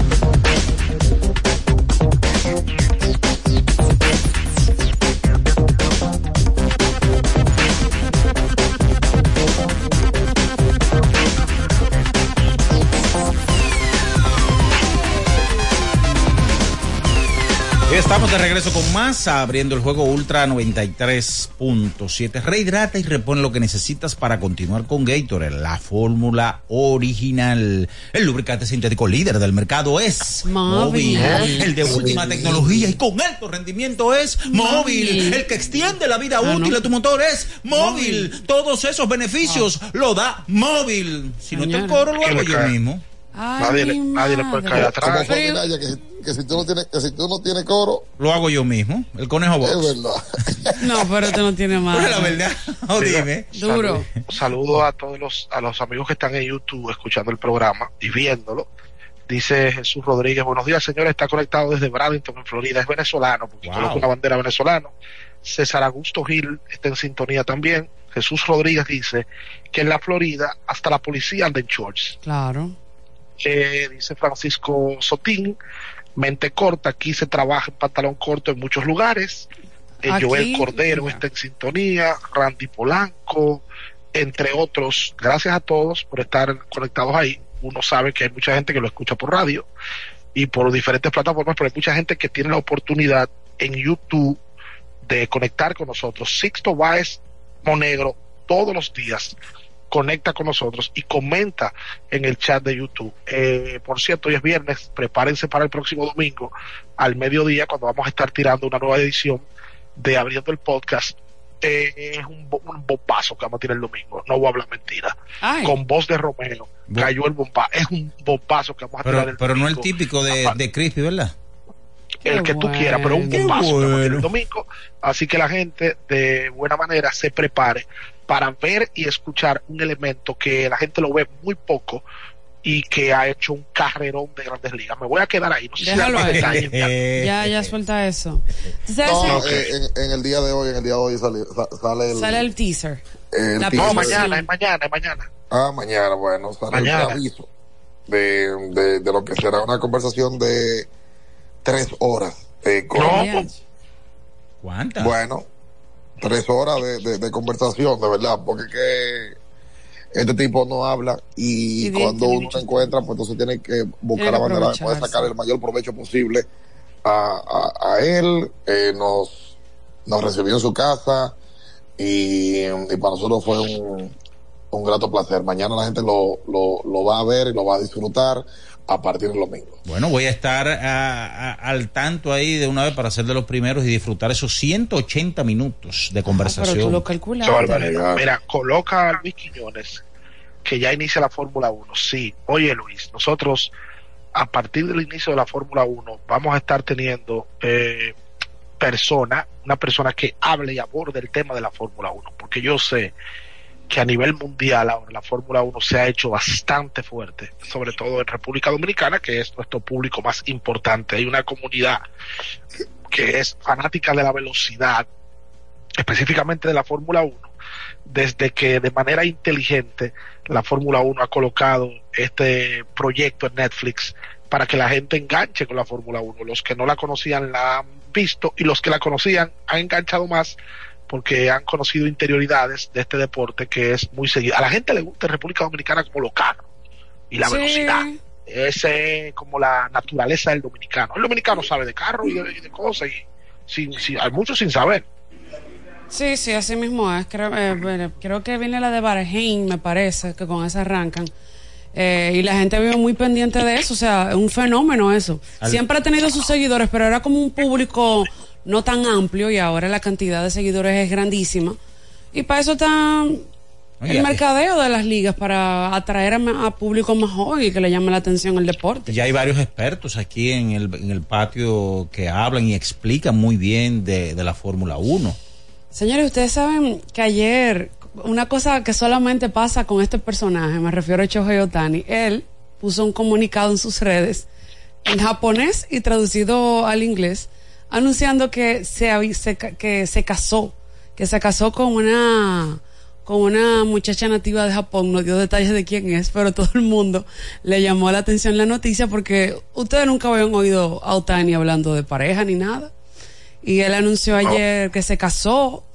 Estamos de regreso con más, abriendo el juego Ultra 93.7. Rehidrata y repone lo que necesitas para continuar con Gatorade, la fórmula original. El lubricante sintético líder del mercado es Móvil. móvil. El de última tecnología y con alto rendimiento es móvil. Móvil. El que extiende la vida Ah, útil no. de tu motor es móvil. Todos esos beneficios lo da móvil. Si no te coro, lo ¿Qué hago yo mismo. Ay, Nadie le- nadie le puede caer atrás. ¿Cómo fue, Pero- Minaya, que, que si tú no tienes, que si tú no tienes coro, Lo hago yo mismo. El conejo box. es verdad. No, pero esto no tiene más. Pero la verdad, no dime. Duro. Saludo, saludo a todos los, a los amigos que están en YouTube escuchando el programa y viéndolo. Dice Jesús Rodríguez, buenos días señores, está conectado desde Bradenton, en Florida, es venezolano, porque Wow. coloca una bandera venezolana. César Augusto Gil está en sintonía también. Jesús Rodríguez dice que en la Florida hasta la policía anda en shorts. Claro. Eh, dice Francisco Sotín, mente corta, aquí se trabaja en pantalón corto en muchos lugares. Eh, Joel Cordero está en sintonía, Randy Polanco, entre otros. Gracias a todos por estar conectados ahí. Uno sabe que hay mucha gente que lo escucha por radio y por diferentes plataformas, pero hay mucha gente que tiene la oportunidad en YouTube de conectar con nosotros. Sixto Báez Monegro todos los días conecta con nosotros y comenta en el chat de YouTube. Eh, por cierto, hoy es viernes, prepárense para el próximo domingo al mediodía cuando vamos a estar tirando una nueva edición de Abriendo el Podcast. Eh, es un, bo- un bombazo que vamos a tirar el domingo, no voy a hablar mentira. Ay. Con voz de Romeo, cayó el bombazo, es un bombazo que vamos a tirar Pero, el pero no el típico de, de Crispy, ¿verdad? el que tú quieras, pero un bombazo que vamos a tener bueno. el domingo. Así que la gente de buena manera se prepare para ver y escuchar un elemento que la gente lo ve muy poco y que ha hecho un carrerón de grandes ligas. Me voy a quedar ahí, no sé si Déjalo ahí. detalles. Ya, ya suelta eso. ¿Tú sabes No, si- eh, en, en el día de hoy, en el día de hoy sale, sa- sale el, Sale el teaser. el La teaser. No, mañana, es mañana, es mañana. Ah, mañana, bueno, sale Mañana. el aviso de, de, de lo que será una conversación de tres horas. eh, con- ¿Cuántas? Bueno, tres horas de, de- de conversación, de verdad, porque que este tipo no habla y, Y bien, cuando uno lo encuentra, pues entonces tiene que buscar Tiene la manera de poder sacar el mayor provecho posible a, a, a él. Eh, nos, nos recibió en su casa y, y para nosotros fue un, un grato placer. Mañana la gente lo, lo, lo va a ver y lo va a disfrutar a partir del domingo. Bueno, voy a estar a- a- al tanto ahí de una vez para ser de los primeros y disfrutar esos 180 minutos de conversación. Pero tú lo calculas. Mira, coloca a Luis Quiñones, que ya inicia la Fórmula 1. Sí, oye Luis, nosotros a partir del inicio de la Fórmula 1 vamos a estar teniendo eh, persona, una persona que hable y aborde el tema de la Fórmula 1, porque yo sé que a nivel mundial ahora la Fórmula 1 se ha hecho bastante fuerte, sobre todo en República Dominicana, que es nuestro público más importante. Hay una comunidad que es fanática de la velocidad, específicamente de la Fórmula 1, desde que de manera inteligente la Fórmula 1 ha colocado este proyecto en Netflix para que la gente enganche con la Fórmula 1. Los que no la conocían la han visto y los que la conocían han enganchado más porque han conocido interioridades de este deporte que es muy seguido. A la gente le gusta en República Dominicana como lo caro y la Sí. velocidad. Ese es como la naturaleza del dominicano. El dominicano sabe de carro y de, y de cosas y sin, sin- hay muchos sin saber. Sí, sí, así mismo es. Creo, eh, bueno, creo que viene la de Bahrein, me parece, que con esa arrancan. Eh, y la gente vive muy pendiente de eso, o sea, es un fenómeno eso. Al- Siempre ha tenido sus seguidores, pero era como un público no tan amplio y ahora la cantidad de seguidores es grandísima. Y para eso está el mercadeo de las ligas, para atraer a público más joven y que le llame la atención el deporte. Ya hay varios expertos aquí en el, en el patio que hablan y explican muy bien de, de la Fórmula 1. Señores, ustedes saben que ayer, una cosa que solamente pasa con este personaje, me refiero a Shohei Otani, él puso un comunicado en sus redes en japonés y traducido al inglés, anunciando que se, se que se casó, que se casó con una con una muchacha nativa de Japón, no dio detalles de quién es, pero todo el mundo le llamó la atención la noticia porque ustedes nunca habían oído a Otani hablando de pareja ni nada. Y él anunció ayer que se casó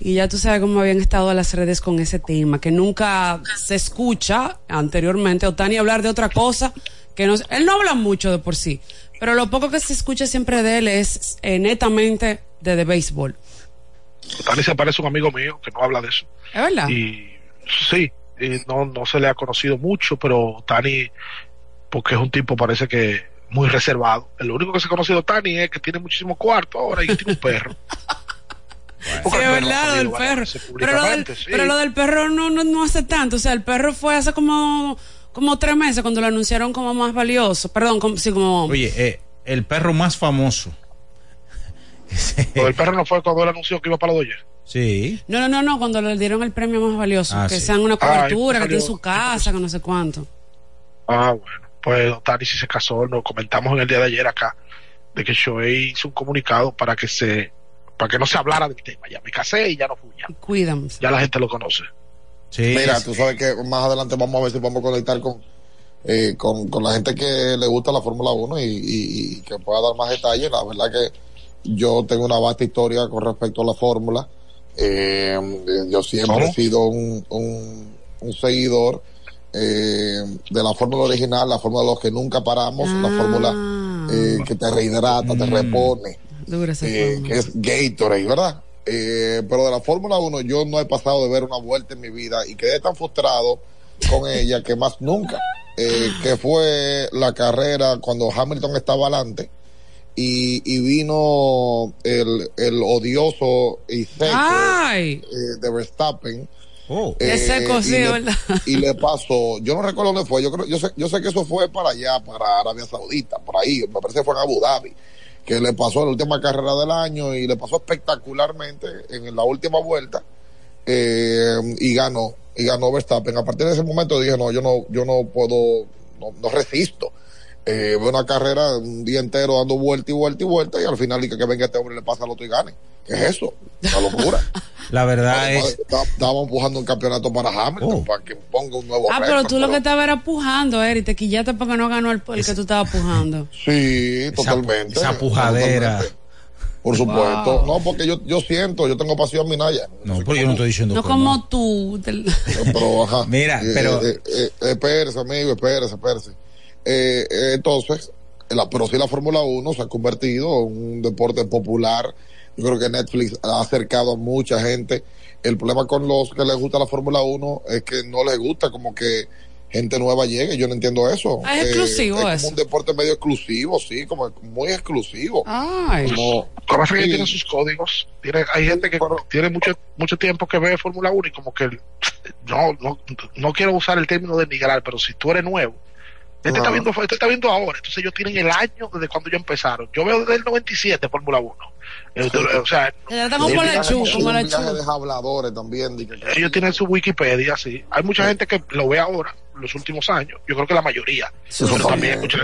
y ya tú sabes cómo habían estado las redes con ese tema, que nunca se escucha anteriormente Otani hablar de otra cosa que no, él no habla mucho de por sí, pero lo poco que se escucha siempre de él es eh, netamente de, de béisbol. Tani se parece a un amigo mío que no habla de eso. ¿Es verdad? Y sí, y no, no se le ha conocido mucho, pero Tani, porque es un tipo, parece que muy reservado. Lo único que se ha conocido Tani es que tiene muchísimo cuarto ahora y tiene un perro. Sí, es verdad, lo del perro. Pero lo del, sí. pero lo del perro no, no, no hace tanto. O sea, el perro fue hace como, como tres meses cuando lo anunciaron como más valioso. Perdón, como, sí, como. Oye, eh, el perro más famoso. Del perro no fue cuando él anunció que iba para los Dodgers. Sí. No, no, no, no, cuando le dieron el premio más valioso. Ah, que sí. sean una cobertura, Ay, que tiene su casa, que no sé cuánto. Ah, bueno. Pues Tani sí se casó, lo comentamos en el día de ayer acá, de que Shohei hizo un comunicado para que se, para que no se hablara del tema. Ya me casé y ya no fui ya. Cuídame. Ya la gente lo conoce. Mira, tú sabes que más adelante vamos a ver si vamos a conectar con, eh, con, con la gente que le gusta la Fórmula 1 y, y- y que pueda dar más detalles. La verdad que yo tengo una vasta historia con respecto a la Fórmula. Eh, yo siempre ¿Cómo? he sido un, un, un seguidor eh, de la fórmula original, la fórmula de los que nunca paramos, la fórmula eh, que te rehidrata, te repone, Dura esa que es Gatorade, ¿verdad? Eh, pero de la Fórmula 1 yo no he pasado de ver una vuelta en mi vida y quedé tan frustrado con ella que más nunca. Eh, que fue la carrera cuando Hamilton estaba adelante y, y vino el, el odioso y seco Ay. eh, de Verstappen. Qué seco, y sí, le-. Y le pasó, yo no recuerdo dónde fue, yo creo, yo sé, yo sé que eso fue para allá, para Arabia Saudita, por ahí, me parece que fue en Abu Dhabi, que le pasó la última carrera del año y le pasó espectacularmente en la última vuelta eh, y ganó, y ganó Verstappen. A partir de ese momento dije, no, yo no, yo no puedo, no, no resisto. Eh, una carrera un día entero dando vuelta y vuelta y vuelta y al final dije que venga este hombre y le pasa al otro y gane. ¿Qué es eso? Una locura. La verdad Además, es. está- Estábamos empujando un campeonato para Hamilton, para que ponga un nuevo Ah, récord, pero tú lo que estabas era pujando, Eri, te quillaste porque no ganó el, el que tú estabas pujando. Sí, totalmente. esa pujadera. Totalmente. Por supuesto. Wow. No, porque yo, yo siento, yo tengo pasión Minaya. No, pero yo no estoy diciendo No que como tú. Pero, ajá. Mira, Eh, pero- eh, eh, eh, espérese, amigo, espérese, espérese. Eh, eh, entonces, la, pero sí la Fórmula 1 se ha convertido en un deporte popular. Yo creo que Netflix ha acercado a mucha gente. El problema con los que les gusta la Fórmula 1 es que no les gusta como que gente nueva llegue. Yo no entiendo eso. Ah, es exclusivo es eso. como un deporte medio exclusivo, sí, como muy exclusivo. Ay. Como, Lo que pasa es que Sí. tiene sus códigos. Tiene, hay gente que tiene mucho mucho tiempo que ve Fórmula 1 y como que no, no, no quiero usar el término de migrar, pero si tú eres nuevo, este está viendo, este está viendo ahora, entonces ellos tienen el año desde cuando ellos empezaron. Yo veo desde el 97 Fórmula 1. Eh, O sea, de habladores también. ellos tienen su Wikipedia, sí. Hay mucha gente que lo ve ahora, los últimos años. Yo creo que la mayoría. Sí, pero también hay mucha,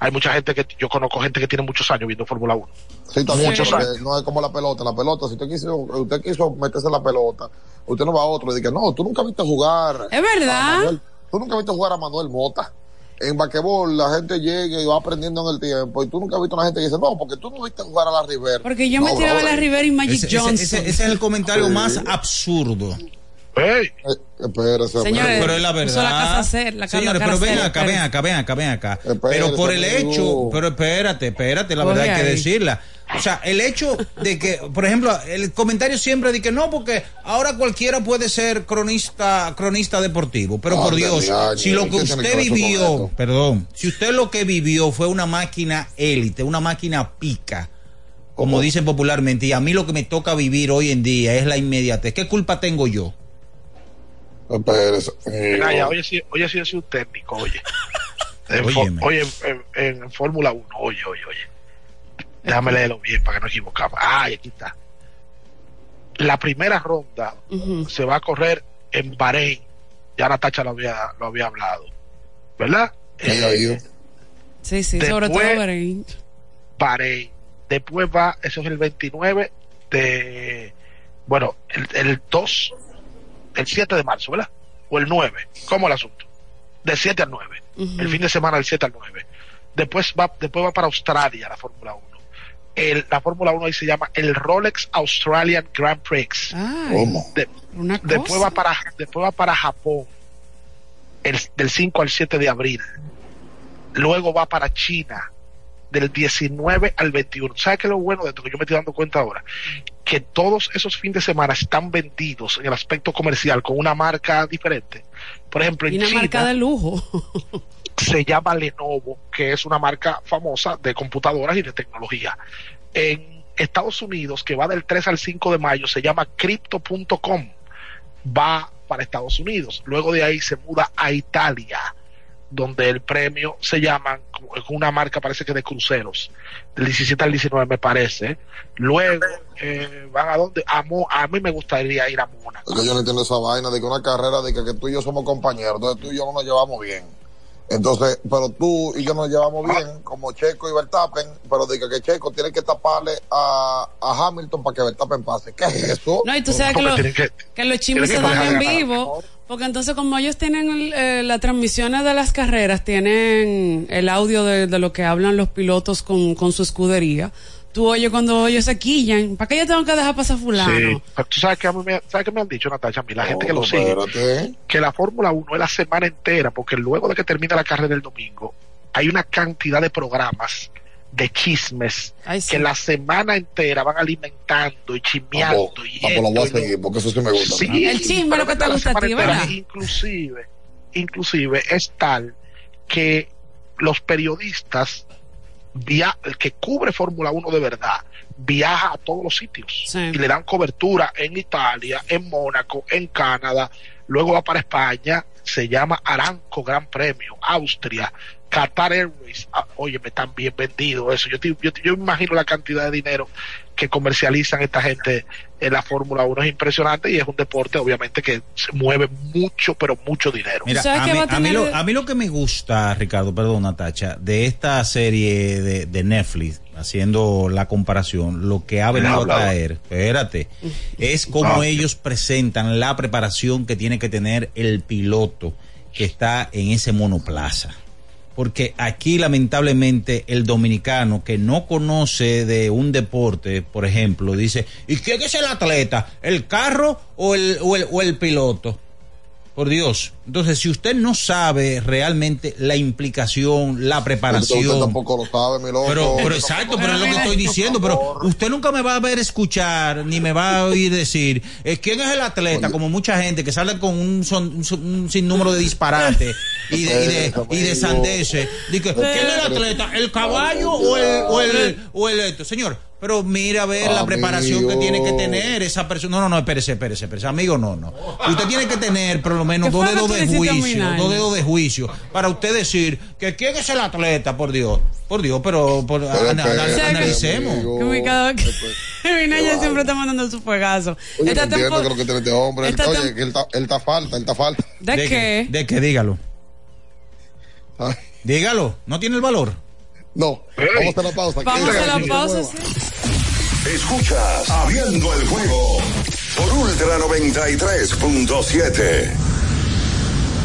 hay mucha gente que yo conozco gente que tiene muchos años viendo Fórmula 1. Sí, también, Muchos años. no es como la pelota. La pelota, si usted quiso, usted quiso meterse en la pelota, usted no va a otro y dice, no, tú nunca viste jugar. Es verdad. tú nunca viste jugar a Manuel Mota. En basquetbol la gente llega y va aprendiendo en el tiempo y tú nunca has visto a una gente que dice, no, porque tú no viste jugar a la River. Porque yo me tiraba a la. Rivera y Magic Ese, Johnson. ese- ese es el comentario Sí. más absurdo. Hey, Eh, espérese, Señores, Pero es la verdad. la casa cer- la Señores, pero ven acá, ven acá, ven acá, ven acá. Espérese, Pero por el hecho, pero espérate, espérate, la verdad hay que decirla. O sea, el hecho de que, por ejemplo, el comentario siempre de que no, porque ahora cualquiera puede ser cronista, cronista deportivo. Pero por Dios, si lo ¿qué que usted vivió, perdón, si usted lo que vivió fue una máquina élite, una máquina pica, como ¿Cómo? dicen popularmente, y a mí lo que me toca vivir hoy en día es la inmediatez. ¿Qué culpa tengo yo? Mira, ya, oye, sí, oye, sí, yo soy un técnico, oye. En oye, en, en- en Fórmula 1, oye, oye, oye. Déjame leerlo bien para que no equivocamos. Ay, aquí está. La primera ronda se va a correr en Bahrein. Ya Natacha lo había, lo había hablado. ¿Verdad? Ido. Sí, sí, sobre todo Después- Bahrein. Bahrein. Después va, eso es el 29 de. Bueno, el, el 2, el 7 de marzo, ¿verdad? O el 9. ¿Cómo el asunto? Del 7 al 9. Ujú. El fin de semana del 7 al 9. Después va, después va para Australia la Fórmula 1. El, la Fórmula 1 ahí se llama el Rolex Australian Grand Prix. Ay, ¿Cómo? De- una después va para después va para Japón el, del 5 al 7 de abril luego va para China del 19 al 21 ¿sabes qué es lo bueno de esto que yo me estoy dando cuenta ahora? que todos esos fines de semana están vendidos en el aspecto comercial con una marca diferente por ejemplo Y en una China marca de lujo. se llama Lenovo, que es una marca famosa de computadoras y de tecnología. En Estados Unidos, que va del 3 al 5 de mayo, se llama Crypto.com. Va para Estados Unidos. Luego de ahí se muda a Italia, donde el premio se llama, una marca parece que de cruceros, del 17 al 19 me parece. Luego eh, van a donde, a, a mí me gustaría ir a Mónaco. Yo no entiendo esa vaina de que una carrera de que, tú y yo somos compañeros, tú y yo no nos llevamos bien. Entonces, pero tú y yo nos llevamos bien, como Checo y Verstappen, pero de que, Checo tiene que taparle a, a Hamilton para que Verstappen pase. ¿Qué es eso? No, y tú sabes que, Porque lo- tienen que- que los chismes se dan en vivo. Porque entonces, como ellos tienen eh, las transmisiones de las carreras, tienen el audio de, de lo que hablan los pilotos con, con su escudería. Tú oyes cuando ellos se quillan. ¿Para qué yo tengo que dejar pasar fulano? Sí, pero tú sabes que a mí me, ¿sabes qué me han dicho, Natacha? A mí, la gente que lo sigue, espérate. que la Fórmula 1 es la semana entera, porque luego de que termina la carrera del domingo, hay una cantidad de programas de chismes Ay, sí. que la semana entera van alimentando y chismeando. Papo, y papo, lo voy a seguir porque eso sí me gusta. Sí, El chisme pero lo que te gusta a ti, entera, ¿verdad? Inclusive, inclusive es tal que los periodistas via el que cubre Fórmula 1 de verdad viaja a todos los sitios y le dan cobertura en Italia, en Mónaco, en Canadá, luego va para España, se llama Aranco Gran Premio, Austria, Qatar Airways, ah, oye, me están bien vendidos eso, yo, te- yo, te- yo imagino la cantidad de dinero que comercializan esta gente en la Fórmula 1 es impresionante y es un deporte obviamente que se mueve mucho, pero mucho dinero. Mira, a mí, a mí lo, a mí lo que me gusta, Ricardo, perdón, Natacha, de esta serie de, de Netflix, haciendo la comparación, lo que ha venido a traer, espérate, es cómo Ah. ellos presentan la preparación que tiene que tener el piloto que está en ese monoplaza. Porque aquí lamentablemente el dominicano que no conoce de un deporte, por ejemplo, dice, ¿y quién es el atleta? ¿El carro o el, o el, o el piloto? Por Dios. Entonces, si usted no sabe realmente la implicación, la preparación. Usted tampoco lo sabe, mi loco. Pero, pero exacto, pero es lo que estoy diciendo. Pero usted nunca me va a ver escuchar, ni me va a oír decir, eh, ¿quién es el atleta? Como mucha gente que sale con un, son- un sinnúmero de disparates y de, y de, y de sandeces. Dice, ¿quién es el atleta? ¿El caballo o el, o el, o el esto? Señor, pero mira a ver la preparación que tiene que tener esa persona. No, no, no, espérese, espérese, espérese. Amigo, no, no. Usted tiene que tener por lo menos ¿Qué dos dedos que de juicio, dos dedos de juicio, para usted decir que quién es el atleta, por Dios. Por Dios, pero por, Pero ana- ana- analicemos. Que que Minaya siempre está mandando su fuegazo. Oye, Esta no entiendo tempo- que lo que tiene este hombre. esta Oye, tem- que él está, él está falta, él está falta. ¿De qué? ¿De qué? Dígalo. Dígalo. ¿No tiene el valor? No. Vamos a la pausa. Vamos a la pausa, sí. Escuchas Abriendo el juego por Ultra 93.7.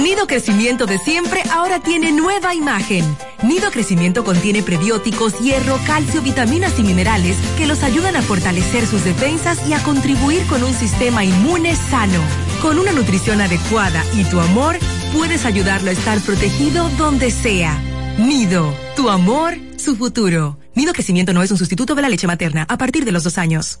Nido crecimiento de siempre ahora tiene nueva imagen. Nido crecimiento contiene prebióticos, hierro, calcio, vitaminas y minerales que los ayudan a fortalecer sus defensas y a contribuir con un sistema inmune sano. Con una nutrición adecuada y tu amor, puedes ayudarlo a estar protegido donde sea. Nido, tu amor, su futuro. Nido crecimiento no es un sustituto de la leche materna a partir de los dos años.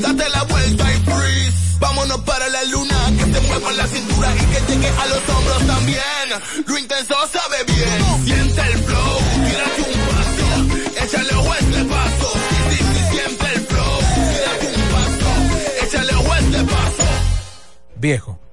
Date la vuelta y freeze. Vámonos para la luna. Que se mueva la cintura y que llegue a los hombros también. Lo intenso sabe bien. Siente el flow. Tírate un paso. Échale este paso. Sí, sí, siente el flow. Tírate un paso. Échale este paso. Viejo,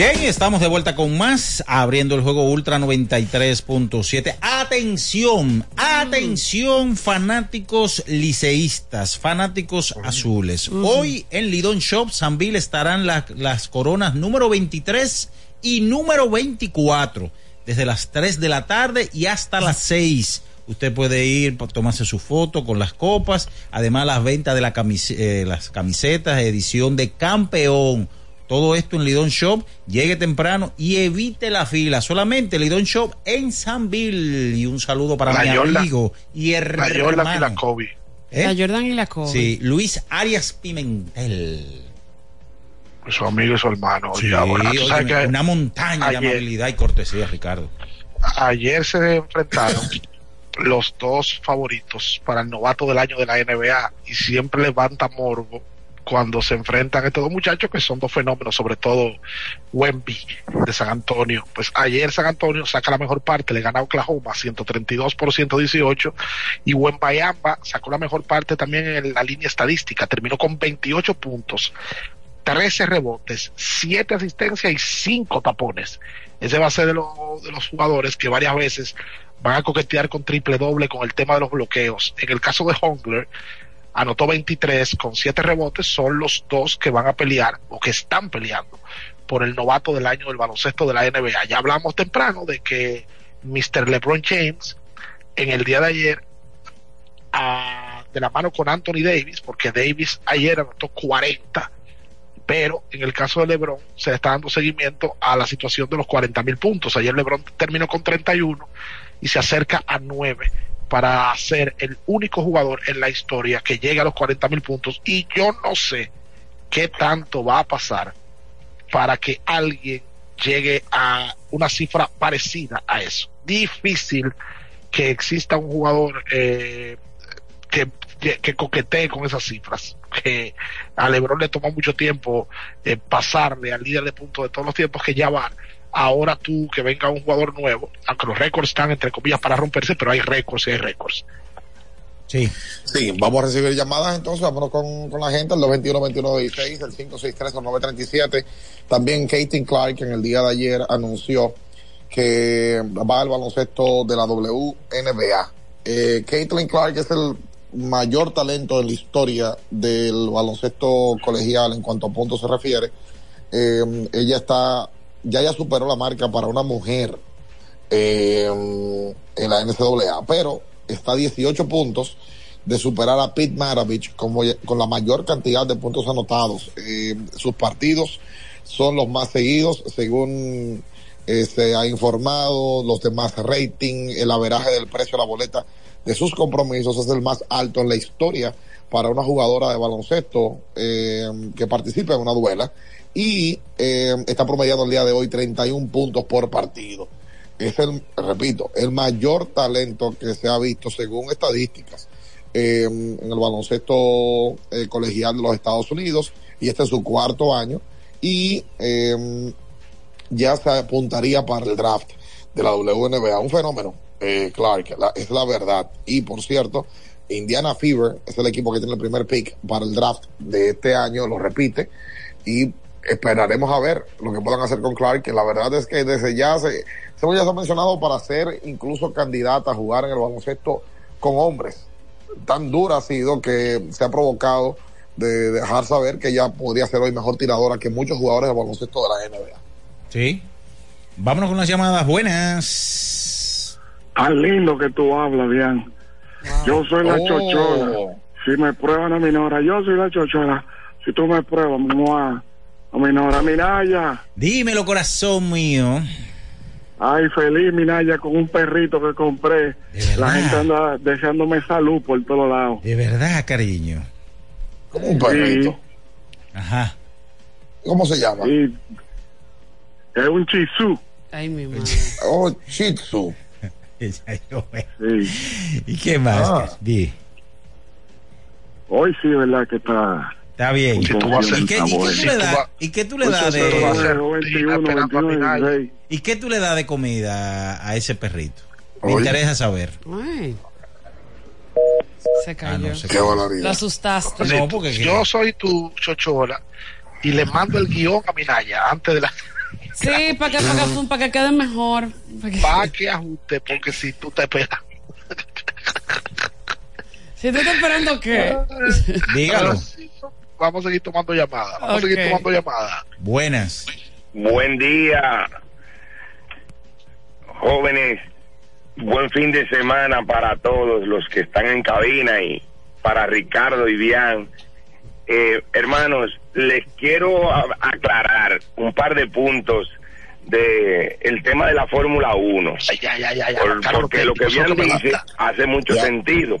Bien, estamos de vuelta con más, abriendo el juego Ultra 93.7. Atención, atención, fanáticos liceístas, fanáticos azules. Hoy en Lidón Shop Sanville estarán la- las coronas número 23 y número 24, desde las 3 de la tarde y hasta las 6. Usted puede ir para tomarse su foto con las copas, además las ventas de la camis- eh, las camisetas, edición de campeón. Todo esto en Lidón Shop. Llegue temprano y evite la fila. Solamente Lidón Shop en Sanville. Y un saludo para La mi amigo y La hermano. Jordan y la Kobe. ¿Eh? La Jordan y la Kobe. Sí, Luis Arias Pimentel. Su amigo y su hermano. Sí, Ya, bueno, óyeme, que una montaña de amabilidad y cortesía, Ricardo. ayer se enfrentaron los dos favoritos para el novato del año de la NBA y siempre levanta morbo cuando se enfrentan estos dos muchachos que son dos fenómenos, sobre todo Wemby de San Antonio. Pues ayer San Antonio saca la mejor parte, le gana a Oklahoma 132 por 118 y Wembayamba sacó la mejor parte también en la línea estadística, terminó con 28 puntos, 13 rebotes, 7 asistencias y 5 tapones. Ese va a ser de, de los jugadores que varias veces van a coquetear con triple doble con el tema de los bloqueos. En el caso de Hongler, anotó 23 con 7 rebotes, son los dos que van a pelear o que están peleando por el novato del año del baloncesto de la NBA. Ya hablamos temprano de que Mr. LeBron James en el día de ayer de la mano con Anthony Davis, porque Davis ayer anotó 40 pero en el caso de LeBron se está dando seguimiento a la situación de los 40 mil puntos. Ayer LeBron terminó con 31 y se acerca a 9 para ser el único jugador en la historia que llegue a los 40 mil puntos. Y yo no sé qué tanto va a pasar para que alguien llegue a una cifra parecida a eso. Difícil que exista un jugador eh, que, que, que coquetee con esas cifras. Que a LeBron le tomó mucho tiempo eh, pasarle al líder de puntos de todos los tiempos que ya van. Ahora tú que venga un jugador nuevo, aunque los récords están entre comillas para romperse, pero hay récords y hay récords. Sí. Sí, vamos a recibir llamadas entonces, vámonos con, con la gente, el 221-2116, el 563-937. También Katie Clark en el día de ayer anunció que va al baloncesto de la WNBA. Eh, Caitlin Clark es el mayor talento en la historia del baloncesto colegial en cuanto a puntos se refiere. Eh, ella está, ya ya superó la marca para una mujer eh, en la NCAA, pero está a 18 puntos de superar a Pete Maravich como, con la mayor cantidad de puntos anotados. Eh, sus partidos son los más seguidos según eh, se ha informado, los demás rating, el averaje del precio de la boleta de sus compromisos es el más alto en la historia para una jugadora de baloncesto eh, que participa en una duela y eh, está promediando el día de hoy 31 puntos por partido. es el, repito, el mayor talento que se ha visto según estadísticas eh, en el baloncesto eh, colegial de los Estados Unidos y este es su cuarto año y ya se apuntaría para el draft de la WNBA. Un fenómeno, Clark, la- es la verdad. Y por cierto, Indiana Fever es el equipo que tiene el primer pick para el draft de este año, lo repite. Y esperaremos a ver lo que puedan hacer con Clark, que la verdad es que desde ya se, según ya se ha mencionado, para ser incluso candidata a jugar en el baloncesto con hombres. Tan dura ha sido que se ha provocado de dejar saber que ella podría ser hoy mejor tiradora que muchos jugadores de baloncesto de la NBA. Sí. Vámonos con las llamadas buenas. Tan lindo que tú hablas, bien. Yo soy la Oh. chochola. Si me prueban a mi nora, yo soy la chochola. Si tú me pruebas, mua, nora, Minaya. Dímelo, corazón mío. Ay, feliz Minaya con un perrito que compré. La gente anda deseándome salud por todos lados. De verdad, cariño. Como un perrito. Ajá. ¿Cómo se llama? Es un chisú. Ay, mi madre. Oh, Shih Tzu. ¿Y qué más? Ah. Di. Hoy sí, ¿verdad? Que está. Está bien. Que tú vas a ¿Y qué, y qué tú le das? ¿Y qué tú le das de 21, 21, 16. ¿Y qué tú le das de comida a ese perrito? Me Oye. interesa saber. Ay. Se cayó. Ah, no, se Qué cayó. barbaridad. Lo asustaste. No, porque yo soy tu chochola y le mando el guion a Minaya antes de la Sí, para que, para que, para que quede mejor. Pa' que- para que ajuste porque si tú te esperas Si tú estás esperando qué. Dígalo. Vamos a seguir tomando llamadas vamos a seguir tomando llamadas Buenas. Buen día, jóvenes. Buen fin de semana para todos los que están en cabina y para Ricardo y Bian. Eh, hermanos, les quiero a- aclarar un par de puntos de el tema de la Fórmula 1. ya, ya, ya, ya, Por- Carlos, porque lo que Bian dice hace mucho Ya. sentido.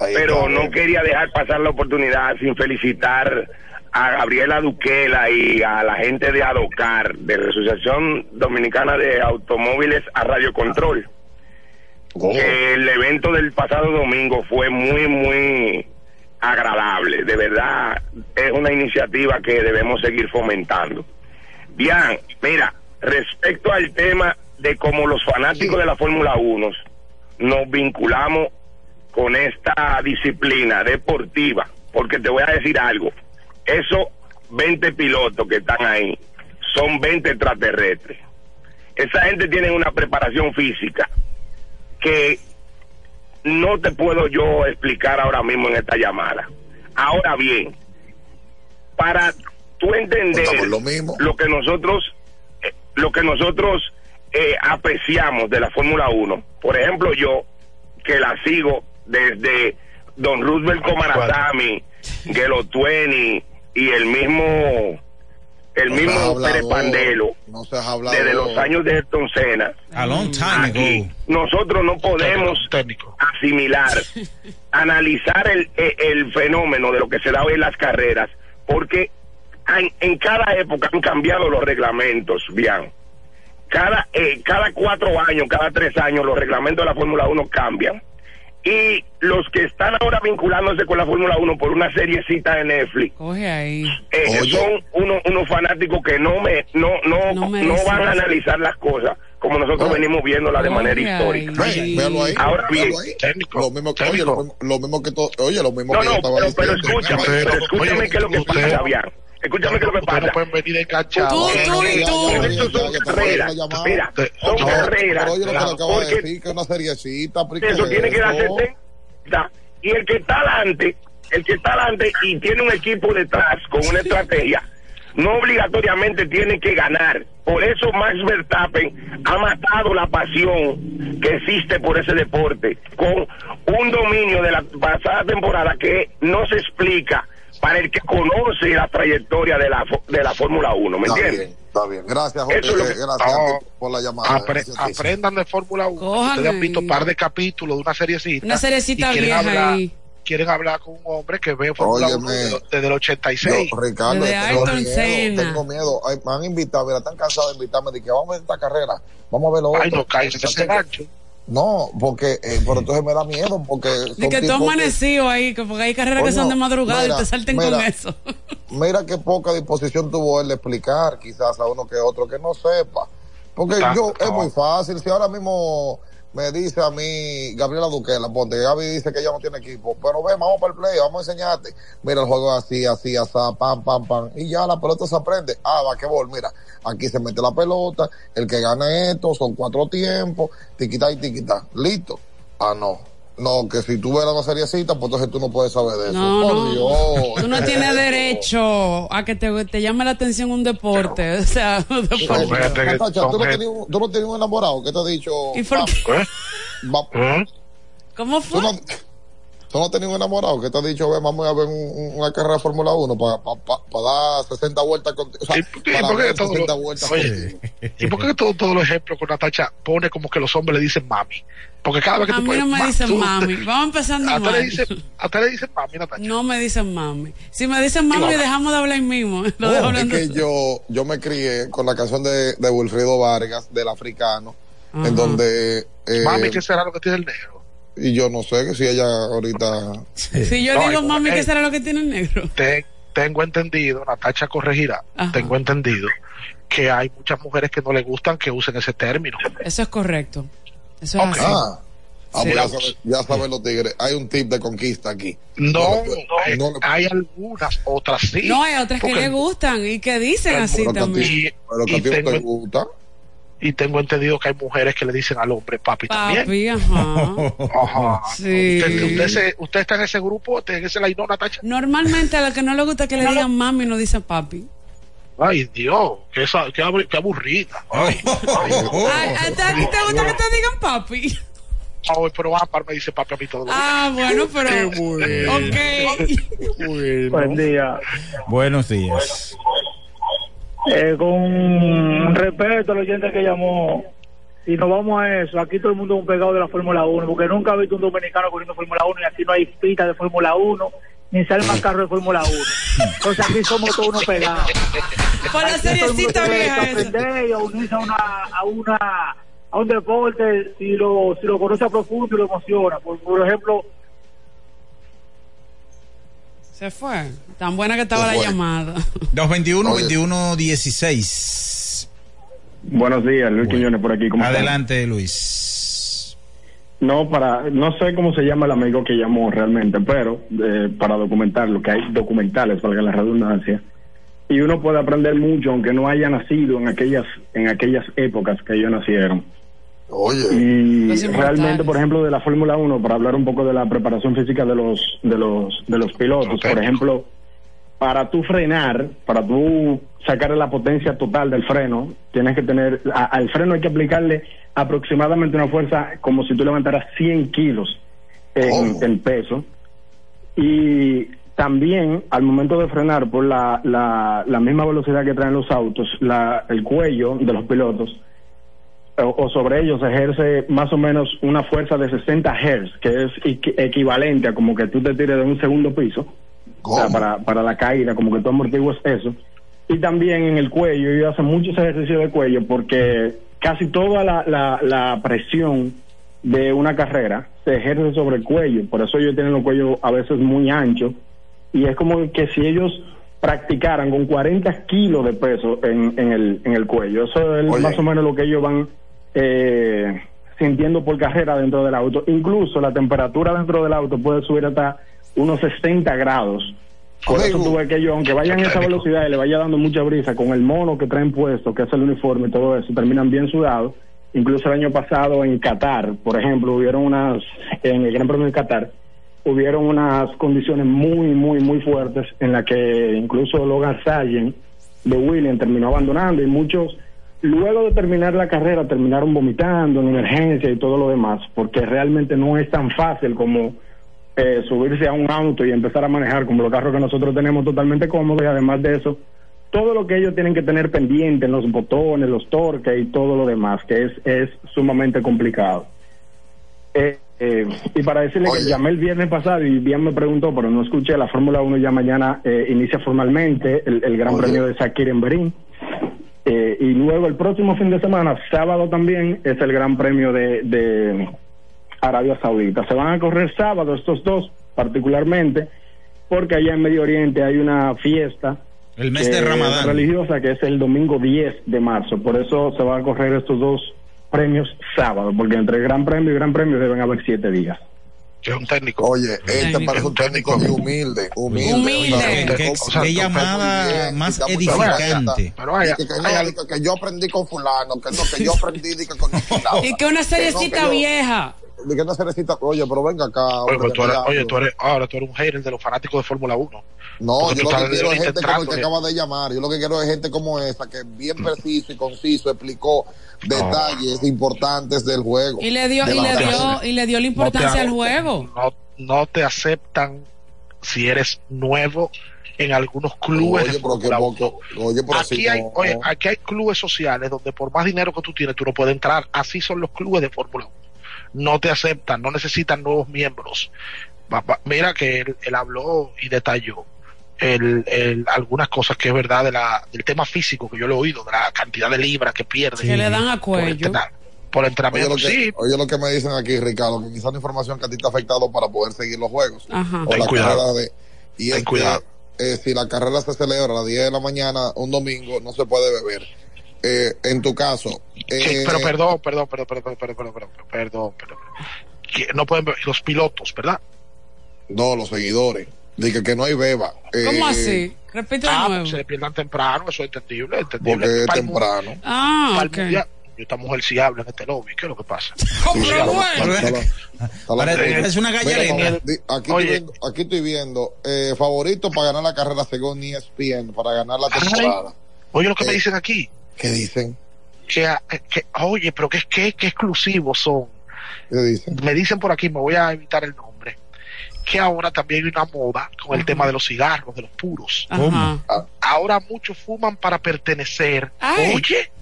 Pero no quería dejar pasar la oportunidad sin felicitar a Gabriela Duquela y a la gente de Adocar, de la Asociación Dominicana de Automóviles a Radio Control. Oh. Que el evento del pasado domingo fue muy, muy agradable. De verdad, es una iniciativa que debemos seguir fomentando. Bien, mira, respecto al tema de cómo los fanáticos de la Fórmula 1 nos vinculamos con esta disciplina deportiva, porque te voy a decir algo, esos 20 pilotos que están ahí son 20 extraterrestres. Esa gente tiene una preparación física que no te puedo yo explicar ahora mismo en esta llamada. Ahora bien, para tú entender Estamos lo mismo. lo que nosotros eh, lo que nosotros eh, apreciamos de la Fórmula 1. Por ejemplo, yo que la sigo desde Don Roosevelt Comarazami, Gelo Twenty y el mismo el No mismo Pérez Pandelo No se ha hablado. desde los años de Ayrton Senna. A long time Aquí, ago. nosotros no podemos asimilar, analizar el, el- el fenómeno de lo que se da hoy en las carreras, porque en, en cada época han cambiado los reglamentos, bien. Cada, eh, cada cuatro años, cada tres años, los reglamentos de la Fórmula 1 cambian. Y los que están ahora vinculándose con la Fórmula 1 por una seriecita de Netflix, Coge ahí. eh, son unos, unos fanáticos que no me no no No van a analizar las cosas como nosotros venimos viéndolas de manera Oye, histórica. Ve, véalo ahí. Ahora bien, véalo ahí. lo mismo que, oye, lo, mismo- lo mismo que todo, oye, lo mismo no, que yo no, estaba pero, escúchame, pero escúchame qué es lo que pasa, bien. Escúchame qué es lo que pasa. pueden venir enganchados Tú, tú y tú. Estos son carreras. Mira, son No, carreras. pero oye lo que le acabo de Porque decir, que una seriecita. pero ¿y qué eso es tiene que darse. Y el que está adelante, el que está adelante y tiene un equipo detrás con una estrategia, no obligatoriamente tiene que ganar. Por eso Max Verstappen ha matado la pasión que existe por ese deporte, con un dominio de la pasada temporada que no se explica para el que conoce la trayectoria de la, de la Fórmula 1, ¿me Está entiendes? bien, está bien. Gracias, Jorge. Eso es lo que- Gracias No. por la llamada. Apre- aprendan de Fórmula 1. Cojan Ustedes han visto un par de capítulos de una seriecita. Una seriecita y quieren vieja hablar, ahí. quieren hablar con un hombre que ve Fórmula 1 Óyeme. desde, desde el 86. Yo, Ricardo, Desde tengo Ayrton miedo, Senna. tengo miedo. Ay, me han invitado, mira, están cansados de invitarme. De que vamos a ver esta carrera, vamos a ver lo otro. Ay, no caes en ese gancho. No, porque, eh, pero entonces me da miedo, porque. De que tú que- amanecido ahí, que porque hay carreras que son de madrugada mira, y te salten mira. con eso. Mira qué poca disposición tuvo él de explicar, quizás a uno que otro que no sepa. Porque yo, es muy fácil. Si ahora mismo me dice a mí Gabriela Duquela, ponte Gaby dice que ella no tiene equipo, pero ven, vamos para el play, vamos a enseñarte. Mira, el juego así, así, así, pam, pam, pam. Y ya la pelota se aprende. Ah, vaquebol, mira, aquí se mete la pelota, el que gana esto, son cuatro tiempos, tiquita y tiquita. Listo. Ah, no. No, que si tú ves la seriecita, pues entonces tú no puedes saber de eso. No, Por no. Dios. Tú no tienes derecho a que te, te llame la atención un deporte. O sea, un deporte. Natacha, ¿tú, no tenías, un- tú no tenías un enamorado que te ha dicho. ¿Y por "Vamos, qué? va- ¿Cómo ¿Tú no, no tenías un enamorado que te ha dicho, "Ven, vamos a ver un- un- una carrera de Fórmula 1 para dar 60 vueltas contigo? O sea, para ¿Por qué ver todo 60 lo- vueltas Oye, contigo. ¿Y por qué todo- todos los ejemplos con Natacha pone como que los hombres le dicen mami? Porque cada vez que A tú mí pones no me dicen tú- mami. Vamos empezando A usted le mal. dicen, a usted le dicen mami, Natacha. No me dicen mami. Si me dicen mami, dejamos de hablar ahí mismo. Lo No, dejo es que yo, yo me crié con la canción de, de Wilfrido Vargas, del africano, Ajá. en donde. eh, Mami, ¿qué será lo que tiene el negro? Y yo no sé que si ella ahorita. Si yo No, digo hay- mami, ¿qué será lo que tiene el negro? Te- tengo entendido, Natacha corregirá, Ajá. tengo entendido que hay muchas mujeres que no le gustan que usen ese término. Eso es correcto. Eso es así. Ah, ah, Sí. pues ya saben los tigres. Hay un tip de conquista aquí. No, le- no le- hay algunas, otras sí. No, hay otras que le gustan y que dicen así también. Pero que a ti no te gusta. Y tengo entendido que hay mujeres que le dicen al hombre papi, también. Papi, ajá. Ajá. Sí. Usted, usted, se- usted está en ese grupo, usted en ese line, no, Natacha. Normalmente a la que no le gusta que le digan mami no dice papi. Ay, Dios, qué, qué, qué aburrida. Ay, Ay, ¿A a ti te gusta que te digan papi? ay, pero Ámbar me dice papi a mí todo. Ah, bueno, pero. Ok. Buen día. Buenos días. Eh, con respeto al oyente que llamó, si nos vamos a eso, aquí todo el mundo es un pegado de la Fórmula 1, porque nunca he visto un dominicano corriendo Fórmula 1 y aquí no hay pista de Fórmula 1, ni sale más carro de Fórmula 1. Entonces aquí somos todos unos pegados. Por la seriecita vieja aprender y a unirse a una, a una a un deporte si lo si lo conoce a profundo y lo emociona. Por, por ejemplo, Se fue. Tan buena que estaba Se la llamada. 221 21 16. Buenos días, Luis Quiñones por aquí. ¿cómo están? Adelante, Luis. No, para, no sé cómo se llama el amigo que llamó realmente, pero eh, para documentarlo, que hay documentales, valga la redundancia, y uno puede aprender mucho aunque no haya nacido en aquellas, en aquellas épocas que ellos nacieron. Oye. Y realmente, por ejemplo, de la Fórmula 1, para hablar un poco de la preparación física de los, de los, de los pilotos, por ejemplo, para tú frenar, para tú sacar la potencia total del freno, tienes que tener, a- al freno hay que aplicarle aproximadamente una fuerza como si tú levantaras 100 kilos en, en peso. Y también al momento de frenar por la, la, la misma velocidad que traen los autos, la, el cuello de los pilotos, o, o sobre ellos ejerce más o menos una fuerza de 60 Hz, que es equi- equivalente a como que tú te tires de un segundo piso, o sea, para, para la caída, como que tú amortiguas eso. Y también en el cuello, ellos hacen muchos ejercicios de cuello porque casi toda la, la, la presión de una carrera se ejerce sobre el cuello, por eso ellos tienen los cuellos a veces muy anchos y es como que si ellos practicaran con 40 kilos de peso en, en, el, en el cuello, eso es Oye. más o menos lo que ellos van eh, sintiendo por carrera dentro del auto. Incluso la temperatura dentro del auto puede subir hasta unos 60 grados. Por eso tú ves que ellos, aunque vayan a esa velocidad y le vaya dando mucha brisa con el mono que traen puesto, que es el uniforme y todo eso, terminan bien sudados. Incluso el año pasado en Qatar, por ejemplo, hubieron unas, en el Gran Premio de Qatar, hubieron unas condiciones muy, muy, muy fuertes en la que incluso Logan Sargent de Williams terminó abandonando y muchos, luego de terminar la carrera, terminaron vomitando en emergencia y todo lo demás, porque realmente no es tan fácil como eh, subirse a un auto y empezar a manejar como los carros que nosotros tenemos totalmente cómodos y además de eso, todo lo que ellos tienen que tener pendiente, los botones, los torques y todo lo demás, que es, es sumamente complicado. Eh, Eh, y para decirle que llamé el viernes pasado y bien me preguntó, pero no escuché, la Fórmula 1 ya mañana eh, inicia formalmente el, el Gran Premio de Sakir en Berín. Eh, y luego el próximo fin de semana, sábado también, es el Gran Premio de, de Arabia Saudita. Se van a correr sábado estos dos particularmente, porque allá en Medio Oriente hay una fiesta El mes de eh, Ramadán. religiosa que es el domingo 10 de marzo. Por eso se van a correr estos dos premios sábado, porque entre Gran Premio y Gran Premio deben haber siete días. Que es un técnico. Oye, este parece un técnico muy humilde, humilde. Humilde. Qué- o sea, llamada más edificante. Pero hay- que, que yo aprendí con fulano, que no, que yo aprendí que con fulano. Y que una no, seriecita que vieja. di que una cerecita, oye, pero venga acá. Oye, hombre, pero tú eres, ya- oye, tú eres, ahora tú eres un hater de los fanáticos de Fórmula 1. No, Porque yo lo que quiero es gente como el que acaba de llamar. Yo lo que quiero es gente como esa, que bien preciso y conciso explicó detalles importantes del juego. Y le dio, De y la le dio, y le dio la No te importancia al aceptan, juego. No, no te aceptan si eres nuevo en algunos clubes Oye, de pero que Fórmula poco. 1. Oye, pero Aquí así hay, no. oye, aquí hay clubes sociales donde por más dinero que tú tienes, tú no puedes entrar. Así son los clubes de Fórmula 1. No te aceptan, no necesitan nuevos miembros. Mira que él, él habló y detalló el, el- algunas cosas que es verdad de la, del tema físico que yo lo he oído, de la cantidad de libras que pierde. Que le dan a por cuello. Por Oye entrenamiento, lo, que, sí. oye lo que me dicen aquí, Ricardo, que quizás la información que a ti te ha afectado para poder seguir los juegos. Ajá. O Ten la cuidado. carrera de. Y Ten es cuidado. que eh, si la carrera se celebra a las 10 de la mañana, un domingo, no se puede beber. Eh, en tu caso. Sí, eh, pero perdón, perdón, perdón, perdón, perdón, perdón, perdón, perdón, perdón. Que no pueden ver los pilotos, ¿verdad? No, los seguidores. Dije que no hay beba. ¿Cómo Eh, así? Repite de Ah, nuevo. se pierdan temprano, eso es entendible, entendible. Porque es temprano. Ah, ok. mundial. Esta mujer sí habla en este lobby, ¿qué es lo que pasa? ¿Cómo parece una di- aquí, estoy Oye. viendo, aquí estoy viendo eh, favorito para ganar la carrera según ESPN, para ganar la Ay. temporada. Oye, lo que me Eh. dicen aquí, ¿Qué dicen? que, que oye, pero que, que, que exclusivos son. ¿Qué dicen? Me dicen por aquí, me voy a evitar el nombre, que ahora también hay una moda con el tema de los cigarros, de los puros. Ajá. Ahora muchos fuman para pertenecer. Ay. Oye,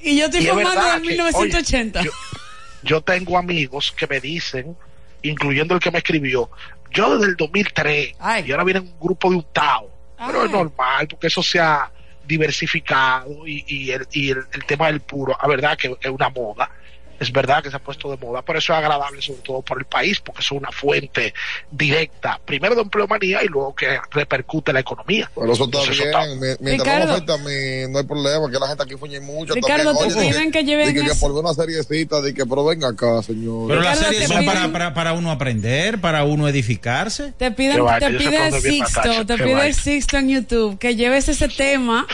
Y yo estoy Y es formando verdad en que, 1980. oye, yo tengo amigos que me dicen, incluyendo el que me escribió, yo desde el 2003, Ay. y ahora viene un grupo de un Tao. Pero es normal, porque eso se ha diversificado y, y, el, y el, el tema del puro, la verdad que es una moda. Es verdad que se ha puesto de moda, pero eso es agradable sobre todo por el país, porque es una fuente directa, primero de empleomanía y luego que repercute en la economía. Pero eso está Entonces, bien. eso está- Mi- Mientras Ricardo. no afecta a mí, no hay problema, que la gente aquí fuñe mucho. Ricardo, también. te Oye, piden di que lleven que, eso. por ver una seriecita, de que, pero venga acá, señor. Pero las series son para, para, para uno aprender, para uno edificarse. Te piden, te pide Sixto, te pide. Sixto en YouTube que lleves ese tema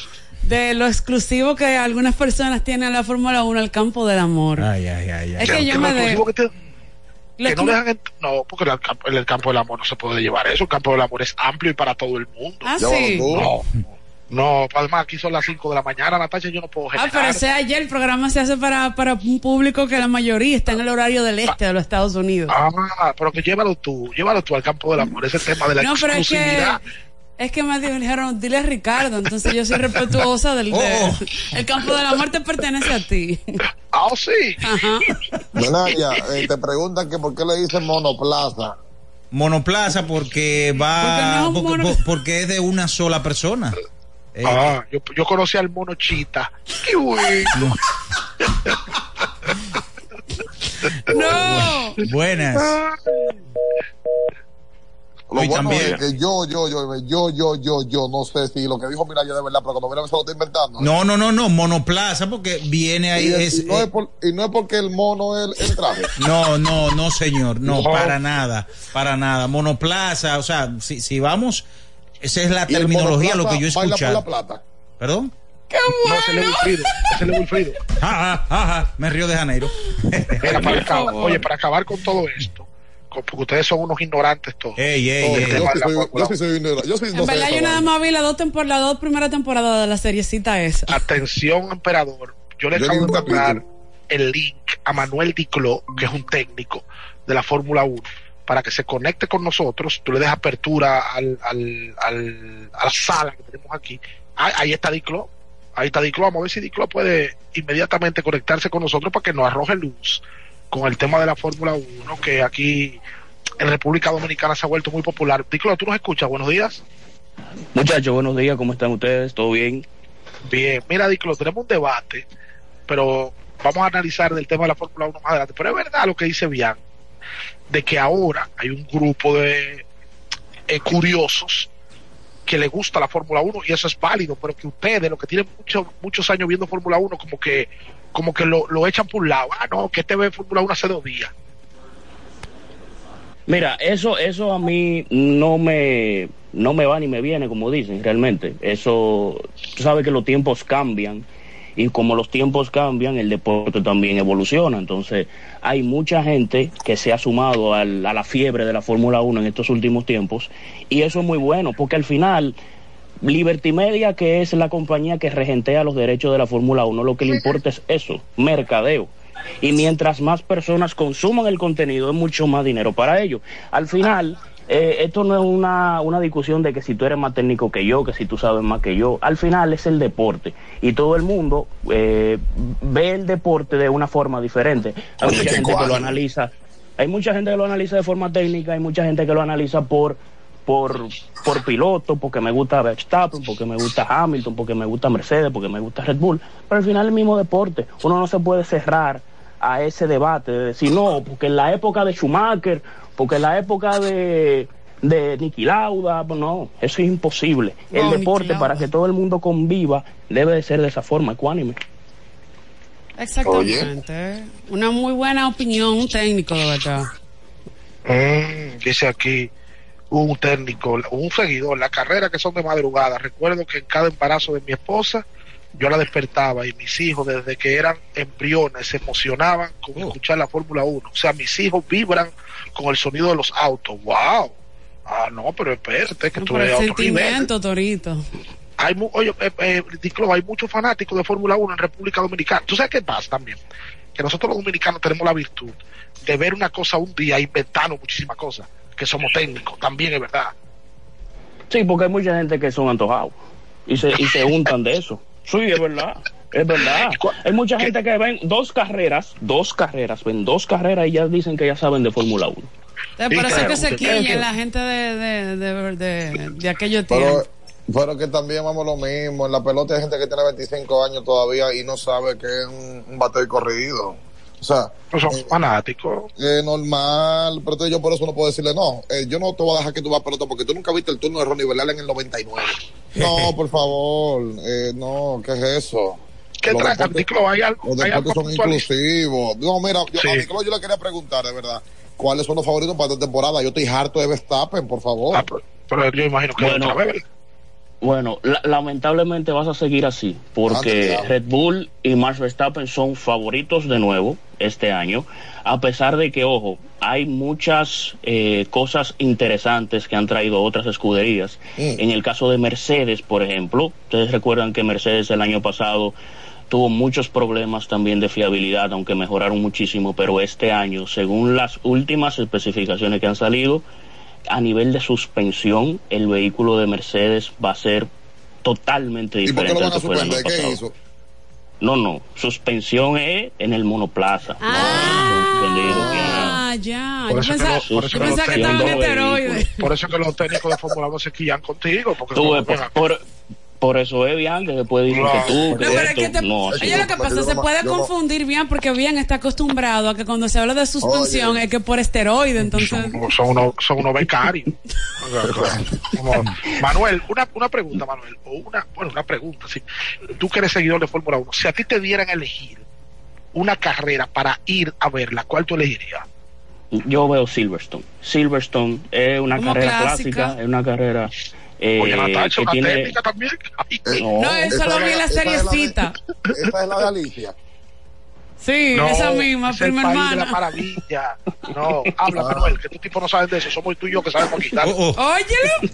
de lo exclusivo que algunas personas tienen en la Fórmula 1 al campo del amor. Ay, ay, ay, ay. Es que yo me de- exclusivo que te- que no dejan ent- no porque en el, campo, en el campo del amor no se puede llevar eso el campo del amor es amplio y para todo el mundo Ah, sí. no no además aquí son las 5 de la mañana Natacha yo no puedo Ah, generar pero ese ayer el programa se hace para, para un público que la mayoría está en el horario del este de los Estados Unidos. ah pero que llévalo tú llévalo tú al campo del amor ese tema de la no, pero es que exclusividad es que me dijeron, dile a Ricardo, entonces yo soy respetuosa del de- Oh. el campo de la muerte pertenece a ti. ah oh, sí Ajá. Menaya, eh, te preguntan que por qué le dicen monoplaza. Monoplaza porque va, Porque no es un porque, mono- por- porque es de una sola persona. Eh, ah yo, yo conocí al mono chita qué bueno No. Buenas. Lo bueno también- es que yo, yo, yo, yo, yo, yo, yo, no sé si lo que dijo Miraya de verdad, pero cuando mira se lo está inventando. No, no, no, no, monoplaza porque viene ahí. y, es- y no eh, es por- y no es porque el mono es el, el traje. No, no, no, señor, no, No. para nada, para nada. Monoplaza, o sea, si, si vamos, esa es la terminología, lo que yo he baila por la escuchado. plata. ¿Perdón? no ese es Wilfrido ese es Wilfrido Ajá, ajá, me río de Janeiro. Mira, para acabar, favor. oye para acabar con todo esto porque ustedes son unos ignorantes todos Ey, ey, ey. Yo sí la soy, yo sí soy ignorante. Yo sí no En verdad yo nada más vi las dos, tempor- las dos primeras temporadas de la seriecita esa. Atención, emperador. Yo le Yo acabo de mandar el link a Manuel Dicló, que es un técnico de la Fórmula 1, para que se conecte con nosotros. Tú le des apertura al, al, al- a la sala que tenemos aquí. Ah, ahí está Dicló. Ahí está Dicló. Vamos a ver si Dicló puede inmediatamente conectarse con nosotros para que nos arroje luz con el tema de la Fórmula 1, que aquí en República Dominicana se ha vuelto muy popular. Diclo, ¿tú nos escuchas? Buenos días. Muchachos, buenos días, ¿cómo están ustedes? ¿Todo bien? Bien, mira, Diclo, tenemos un debate, pero vamos a analizar del tema de la Fórmula 1 más adelante. Pero es verdad lo que dice Bian, de que ahora hay un grupo de eh, curiosos que le gusta la Fórmula 1 y eso es válido, pero que ustedes, los que tienen muchos muchos años viendo Fórmula 1, como que como que lo, lo echan por un lado. Ah, no, que este ve Fórmula 1 hace dos días. Mira, eso, eso a mí no me, no me va ni me viene, como dicen, realmente. Eso, tú sabes que los tiempos cambian y como los tiempos cambian, el deporte también evoluciona. Entonces, hay mucha gente que se ha sumado al- a la fiebre de la Fórmula 1 en estos últimos tiempos y eso es muy bueno, porque al final, Liberty Media, que es la compañía que regentea los derechos de la Fórmula 1, lo que le importa es eso, mercadeo. Y mientras más personas consuman el contenido, es mucho más dinero para ellos. Al final, eh, esto no es una, una discusión de que si tú eres más técnico que yo, que si tú sabes más que yo. Al final es el deporte. Y todo el mundo eh, ve el deporte de una forma diferente. Hay mucha gente que lo analiza. Hay mucha gente que lo analiza de forma técnica, hay mucha gente que lo analiza por por, por piloto, porque me gusta Verstappen, porque me gusta Hamilton, porque me gusta Mercedes, porque me gusta Red Bull. Pero al final es el mismo deporte. Uno no se puede cerrar a ese debate de decir, no, porque en la época de Schumacher, porque en la época de, de Niki Lauda, pues no, eso es imposible. El No, deporte, para que todo el mundo conviva, debe de ser de esa forma, ecuánime. Exactamente. Una muy buena opinión, un técnico, de verdad. Mm, dice aquí un técnico, un seguidor, la carrera que son de madrugada. Recuerdo que en cada embarazo de mi esposa yo la despertaba y mis hijos desde que eran embriones se emocionaban con escuchar la Fórmula 1. O sea, mis hijos vibran con el sonido de los autos. ¡Wow! Ah, no, pero espérate, que tú eres otro nivel. sentimiento, Torito. Hay, mu- oye, eh, eh, hay muchos fanáticos de Fórmula 1 en República Dominicana. ¿Tú sabes qué pasa también? Que nosotros los dominicanos tenemos la virtud de ver una cosa un día e inventarnos muchísimas cosas, que somos técnicos, también es verdad. Sí, porque hay mucha gente que son antojados y se, y se untan de eso. Sí, es verdad, es verdad. Hay mucha gente que ven dos carreras, dos carreras, ven dos carreras y ya dicen que ya saben de Fórmula 1. Entonces, por eso es que se la gente de, de, de, de, de aquellos Pero, tiempos. pero que también vamos lo mismo. En la pelota hay gente que tiene 25 años todavía y no sabe que es un, un bateo corrido. O sea, son fanáticos. Es normal, pero entonces yo por eso no puedo decirle, no, eh, yo no te voy a dejar que tú vas a pelota porque tú nunca viste el turno de Ronnie Velal en el 99. No, por favor, eh, no, ¿qué es eso? ¿Qué Los trae? deportes- Diclo, hay algo, Los hay algo deportes son inclusivos. No, mira, yo, Sí. a yo le quería preguntar, de verdad, ¿cuáles son los favoritos para esta temporada? Yo estoy harto de Verstappen, por favor. Ah, pero yo imagino que Bueno, otra vez. Bueno, la- lamentablemente vas a seguir así, porque Red Bull y Max Verstappen son favoritos de nuevo este año, a pesar de que, ojo, hay muchas eh, cosas interesantes que han traído otras escuderías. En el caso de Mercedes, por ejemplo, ustedes recuerdan que Mercedes el año pasado tuvo muchos problemas también de fiabilidad, aunque mejoraron muchísimo, pero este año, según las últimas especificaciones que han salido, a nivel de suspensión, el vehículo de Mercedes va a ser totalmente ¿Y por qué diferente lo al van a que fue el año suspender? ¿Qué pasado. hizo? No, no, suspensión es en el monoplaza. Ah, ya. Por eso que pensaba, lo- por eso que los que técnicos-. Por eso que los técnicos de Fórmula 1 se quillan contigo. Porque Tú, que- por, por, por eso es bien que después dicen que tú, No, que pero es esto, que te- no, oye, lo que pasa, se puede confundir bien porque bien está acostumbrado a que cuando se habla de suspensión es que por esteroide, entonces... son unos son unos becarios. Como- Manuel, una, una pregunta, Manuel, o una, bueno, una pregunta, sí. Tú que eres seguidor de Fórmula 1, si a ti te dieran a elegir una carrera para ir a verla, ¿cuál tú elegirías? Yo veo Silverstone. Silverstone es una Como carrera clásica. clásica, es una carrera eh, Oye, Natacha, una tiene... técnica también. Ay, No, eso lo vi en la seriecita. Esa es la de Alicia. Sí, No, esa misma, es el prima país de la hermana. maravilla. No, habla, Manuel, que tu tipo no saben de eso. Somos tú y yo que sabemos quitar. Óyelo.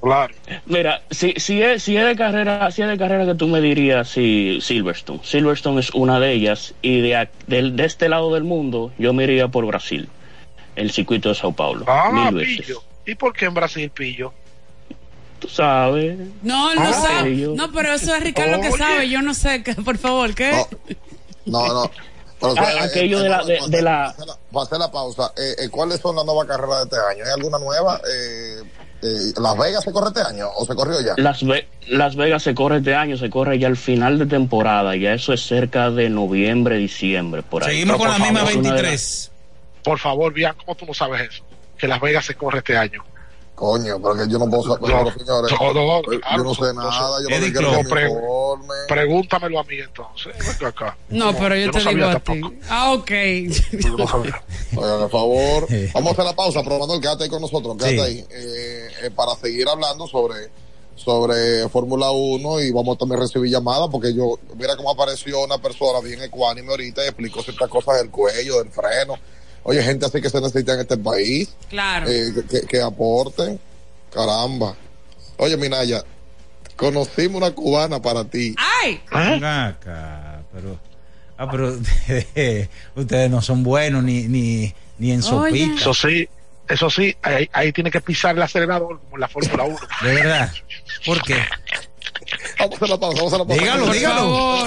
Claro. Mira, si, si, es, si es de carrera, si es de carrera que tú me dirías, sí, Silverstone. Silverstone es una de ellas y de, de este lado del mundo yo me iría por Brasil, el circuito de Sao Paulo, Ah, mil veces. pillo. ¿Y por qué en Brasil pillo? Tú sabes. No, él no Ah, sabe. yo- No, pero eso es Ricardo que Oye. sabe. Yo no sé, que, por favor, ¿qué? No, no. Pero, Ah, eh, aquello eh, de la- para- de- para de hacer- la- para hacer la- Para hacer la pausa, eh, eh, ¿cuáles son las nuevas carreras de este año? ¿Hay alguna nueva? Eh, eh, ¿Las Vegas se corre este año o se corrió ya? Las, Ve- Las Vegas se corre este año, se corre ya al final de temporada, ya eso es cerca de noviembre, diciembre, por ahí. Seguimos con la misma Es una de las- 23. Por favor, Bian, ¿cómo tú no sabes eso? Que Las Vegas se corre este año. Coño, pero que yo no puedo saber, señores, no, no, yo no sé nada, yo no Eddie sé qué es lo que me Club, pre-. Pregúntamelo a mí entonces. Venga acá. No, pero yo, no te digo a ti. Ah, ok. Oigan, por favor, vamos a hacer la pausa, pero Manuel, quédate ahí con nosotros, quédate Sí. ahí, eh, eh, para seguir hablando sobre sobre Fórmula 1 y vamos a también recibir llamadas porque yo, mira cómo apareció una persona bien ecuánime ahorita y explicó ciertas cosas del cuello, del freno. Oye, gente así que se necesita en este país, Claro. eh, que, que aporten, caramba. Oye, Minaya, conocimos una cubana para ti. ¡Ay! Venga acá, pero. Ah, pero ustedes no son buenos ni, ni, ni en sopita. Eso sí, eso sí, ahí, ahí tiene que pisar el acelerador como en la Fórmula 1. De verdad. ¿Por qué? Vamos a hacer la pausa, vamos a la pausa. Dígalo, Por dígalo.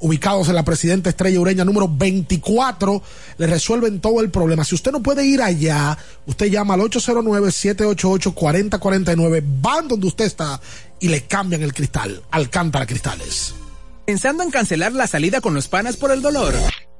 Ubicados en la Presidenta Estrella Ureña número 24, le resuelven todo el problema. Si usted no puede ir allá, usted llama al 809-788-4049, van donde usted está y le cambian el cristal. Alcántara Cristales. Pensando en cancelar la salida con los panas por el dolor.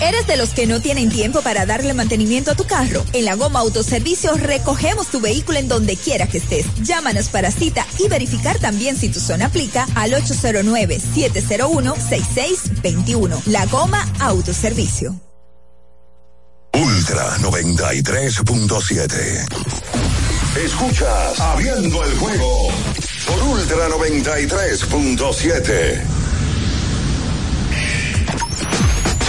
¿Eres de los que no tienen tiempo para darle mantenimiento a tu carro? En la Goma Autoservicio recogemos tu vehículo en donde quiera que estés. Llámanos para cita y verificar también si tu zona aplica al 809-701-6621. La Goma Autoservicio. Ultra 93.7. Escuchas Abriendo el juego por Ultra 93.7.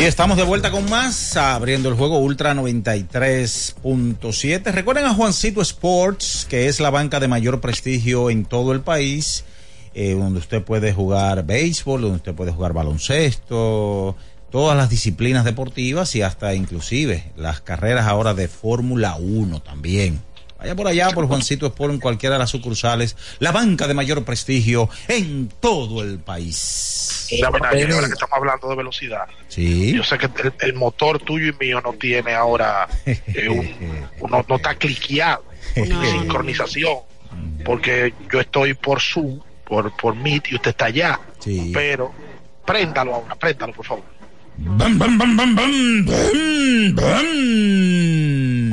Y estamos de vuelta con más, abriendo el juego Ultra 93.7. Recuerden a Juancito Sports, que es la banca de mayor prestigio en todo el país, eh, donde usted puede jugar béisbol, donde usted puede jugar baloncesto, todas las disciplinas deportivas y hasta inclusive las carreras ahora de Fórmula 1 también. Vaya por allá por Juancito Sport en cualquiera de las sucursales, la banca de mayor prestigio en todo el país. La verdad, y ahora que estamos hablando de velocidad, Sí. yo sé que el, el motor tuyo y mío no tiene ahora, eh, un- no, no está cliqueado, no tiene sincronización, porque yo estoy por Zoom, por, por Meet y usted está allá, Sí. pero préndalo ahora, préndalo por favor. Bam, bam.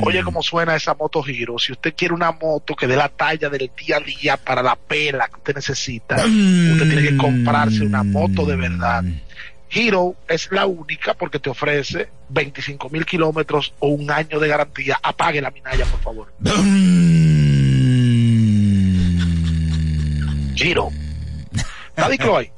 Oye cómo suena esa moto Giro. Si usted quiere una moto que dé la talla del día a día para la pela que usted necesita, usted tiene que comprarse una moto de verdad. Giro es la única porque te ofrece 25 mil kilómetros o un año de garantía. Apague la minalla, por favor. Giro. Daddy Chloe.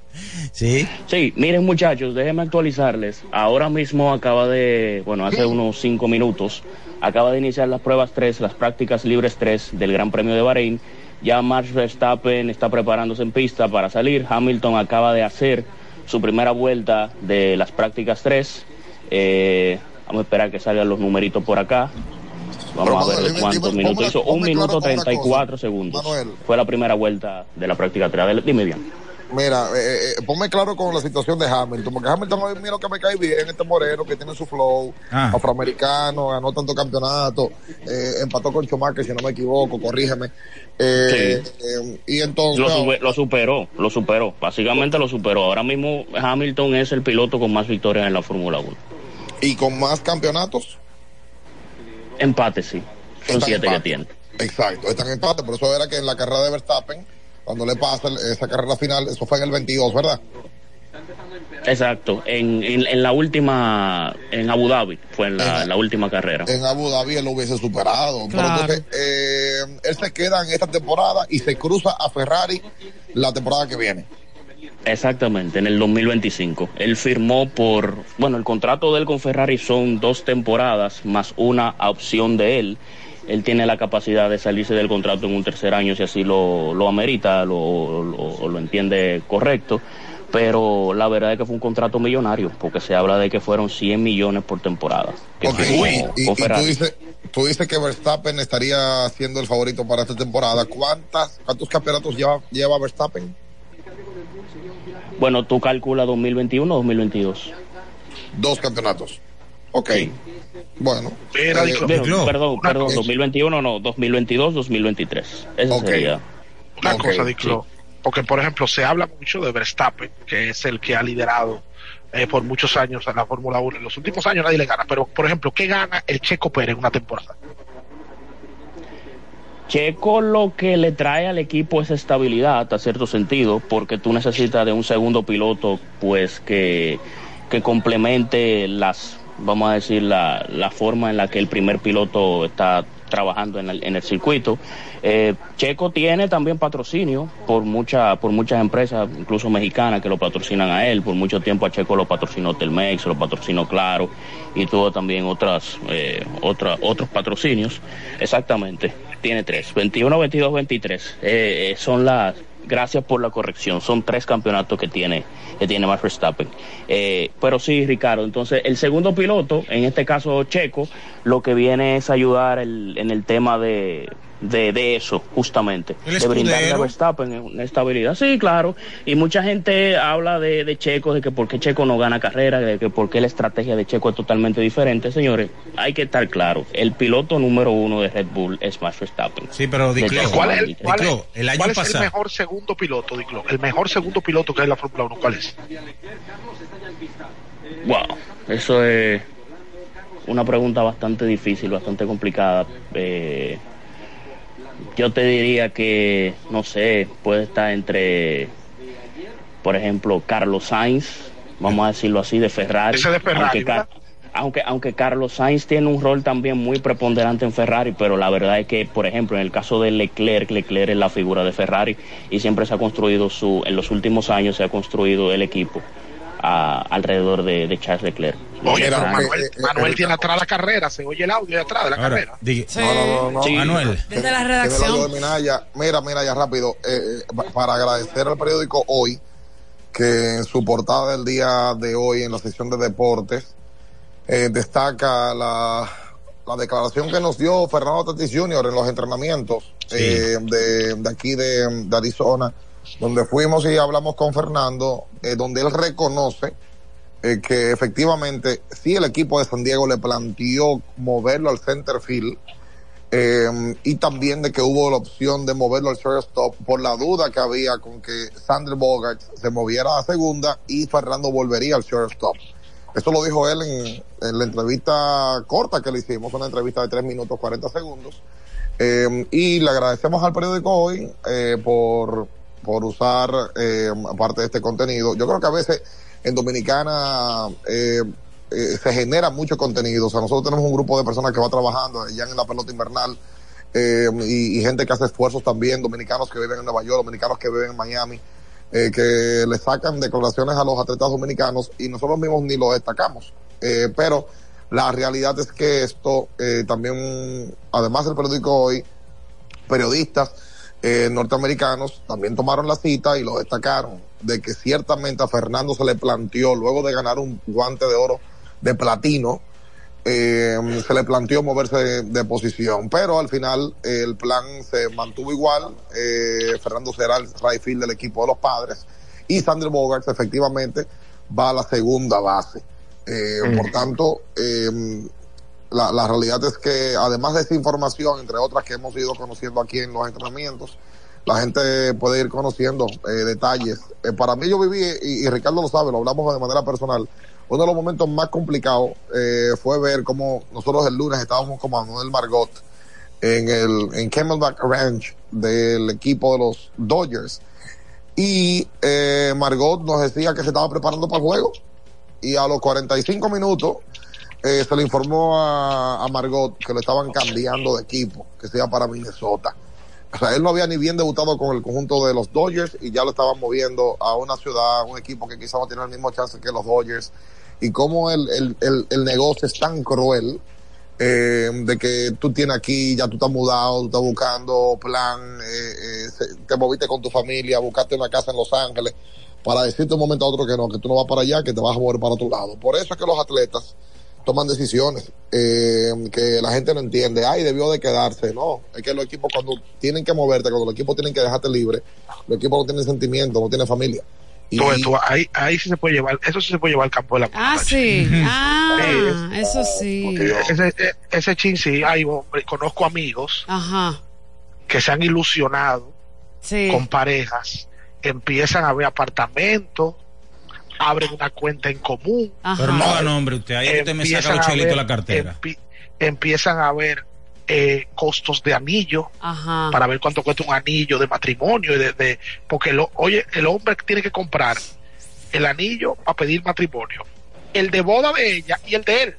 Sí. Sí, miren muchachos, déjenme actualizarles. Ahora mismo acaba de, bueno, hace unos cinco minutos, acaba de iniciar las pruebas 3, las prácticas libres 3 del Gran Premio de Bahrein. Ya Max Verstappen está preparándose en pista para salir. Hamilton acaba de hacer su primera vuelta de las prácticas 3. Eh, vamos a esperar que salgan los numeritos por acá. Vamos Pero, a ver Manuel, cuántos dime- minutos hizo. Un claro minuto una 34 cosa. segundos. Manuel. Fue la primera vuelta de la práctica 3. Dime bien. Mira, eh, eh, ponme claro con la situación de Hamilton, porque Hamilton a mí mira lo que me cae bien, este moreno que tiene su flow, Ah. afroamericano, ganó tanto campeonato, eh, empató con Schumacher, si no me equivoco, corrígeme. Eh, eh, y entonces... Lo, sube- lo superó, lo superó. Básicamente lo superó. Ahora mismo Hamilton es el piloto con más victorias en la Fórmula 1. Y con más campeonatos, Empate, sí. Son siete que tiene. exacto, están en empate, por eso era que en la carrera de Verstappen, cuando le pasa esa carrera final, eso fue en el 22, ¿verdad? Exacto. En, en, en la última, en Abu Dhabi, fue en la, la última carrera. En Abu Dhabi él lo hubiese superado. Pero Claro. entonces, eh, él se queda en esta temporada y se cruza a Ferrari la temporada que viene. Exactamente, en el 2025. Él firmó por, bueno, el contrato de él con Ferrari son dos temporadas más una opción de él. Él tiene la capacidad de salirse del contrato en un tercer año si así lo, lo amerita, lo, lo, lo entiende correcto. Pero la verdad es que fue un contrato millonario, porque se habla de que fueron 100 millones por temporada. que Ok, firmó y, dices, tú dices que Verstappen estaría siendo el favorito para esta temporada. ¿Cuántas, ¿Cuántos campeonatos lleva, lleva Verstappen? Bueno, tú calculas 2021 o 2022. Dos campeonatos. Ok. Bueno. Mira, eh, Digo, perdón, perdón, cosa. 2021 no, 2022, 2023. Ese Ok. sería. Una Ok, cosa, Diclo, porque por ejemplo se habla mucho de Verstappen, que es el que ha liderado eh, por muchos años a la Fórmula 1. En los últimos años nadie le gana, pero por ejemplo, ¿qué gana el Checo Pérez en una temporada? Checo lo que le trae al equipo es estabilidad, a cierto sentido, porque tú necesitas de un segundo piloto, pues que, que complemente las, vamos a decir, la, la forma en la que el primer piloto está trabajando en el, en el circuito. Eh, Checo tiene también patrocinio por mucha, por muchas empresas, incluso mexicanas, que lo patrocinan a él. Por mucho tiempo a Checo lo patrocinó Telmex, lo patrocinó Claro y tuvo también otras, eh, otros patrocinios. Exactamente, tiene tres, 21, 22, 23. Eh, eh, son las, gracias por la corrección, son tres campeonatos que tiene, que tiene Max Verstappen. Eh, pero sí, Ricardo, entonces el segundo piloto, en este caso Checo, lo que viene es ayudar en el tema de, de, de eso, justamente, de brindarle a. Verstappen una estabilidad. Sí, claro, y mucha gente habla de, de Checo, de que por qué Checo no gana carrera, de que por qué la estrategia de Checo es totalmente diferente. Señores, hay que estar claro, el piloto número uno de Red Bull es Max Verstappen. Sí, pero Diclo, ¿Cuál es, el, es- año cuál es el mejor segundo piloto, Diclo? El mejor segundo piloto que hay en la Fórmula 1, ¿cuál es? Wow, eso es una pregunta bastante difícil, bastante complicada. Eh, yo te diría que, no sé, puede estar entre, por ejemplo, Carlos Sainz, vamos a decirlo así, de Ferrari. Ese de Ferrari, aunque, aunque Carlos Sainz tiene un rol también muy preponderante en Ferrari, pero la verdad es que, por ejemplo, en el caso de Leclerc, Leclerc es la figura de Ferrari y siempre se ha construido su, en los últimos años se ha construido el equipo a- alrededor de, de Charles Leclerc. Oye, pero Manuel, Manuel tiene atrás la carrera, se oye el audio de atrás de la carrera. Sí. No, no, no, no. Sí. Manuel. Desde la redacción. Minaya. Mira, mira, ya rápido. eh, eh, pa- para agradecer al periódico Hoy, que en su portada del día de hoy, en la sección de deportes, eh, destaca la, la declaración que nos dio Fernando Tatis Jr. en los entrenamientos eh, de, de aquí de, de Arizona, donde fuimos y hablamos con Fernando, eh, donde él reconoce eh, que efectivamente sí el equipo de San Diego le planteó moverlo al center field eh, y también de que hubo la opción de moverlo al shortstop por la duda que había con que Sander Bogart se moviera a segunda y Fernando volvería al shortstop. Eso lo dijo él en, la entrevista corta que le hicimos, una entrevista de 3 minutos 40 segundos. Y le agradecemos al periódico hoy por, por usar eh, parte de este contenido. Yo creo que a veces en Dominicana eh, eh, se genera mucho contenido. O sea, nosotros tenemos un grupo de personas que va trabajando ya en la pelota invernal eh, y, y gente que hace esfuerzos también, dominicanos que viven en Nueva York, dominicanos que viven en Miami, eh, que le sacan declaraciones a los atletas dominicanos y nosotros mismos ni lo destacamos. Pero la realidad es que esto también, además del periódico hoy, periodistas eh, norteamericanos también tomaron la cita y lo destacaron de que ciertamente a Fernando se le planteó luego de ganar un guante de oro de platino eh, se le planteó moverse de, de posición pero al final eh, el plan se mantuvo igual eh, Fernando será el right field del equipo de los padres y Sander Bogarts efectivamente va a la segunda base Eh, Mm. por tanto eh, la, la realidad es que además de esa información, entre otras que hemos ido conociendo aquí en los entrenamientos, la gente puede ir conociendo eh, detalles. Eh, para mí yo viví, y, y Ricardo lo sabe, lo hablamos de manera personal, uno de los momentos más complicados eh, fue ver cómo nosotros el lunes estábamos con Manuel Margot en el en Camelback Ranch del equipo de los Dodgers y eh, Margot nos decía que se estaba preparando para el juego y a los 45 minutos eh, se le informó a, Margot que lo estaban cambiando de equipo, que sea para Minnesota. O sea, él no había ni bien debutado con el conjunto de los Dodgers y ya lo estaban moviendo a una ciudad, un equipo que quizá no tiene el mismo chance que los Dodgers. Y cómo el, el, el, negocio es tan cruel eh, de que tú tienes aquí, ya tú estás mudado, tú estás buscando plan, eh, eh, te moviste con tu familia, buscaste una casa en Los Ángeles para decirte un momento a otro que no, que tú no vas para allá, que te vas a mover para otro lado. Por eso es que los atletas toman decisiones eh, que la gente no entiende. Ay, debió de quedarse. No, es que los equipos cuando tienen que moverte, cuando los equipos tienen que dejarte libre, los equipos no tienen sentimiento, no tienen familia. Y, Tú, tú, ahí, ahí sí se puede llevar, eso sí se puede llevar al campo de la Ah, sí. Ah, eso sí. Ese, ese, ese chin sí, ay, hombre, conozco amigos Ajá. que se han ilusionado Sí. con parejas, empiezan a ver apartamentos, abren una cuenta en común. Pero no haga nombre usted, ahí usted me saca los chelitos de la cartera. empi- empiezan a ver eh, costos de anillo Ajá. para ver cuánto cuesta un anillo de matrimonio y de, de- porque lo, oye el hombre tiene que comprar el anillo para pedir matrimonio el de boda de ella y el de él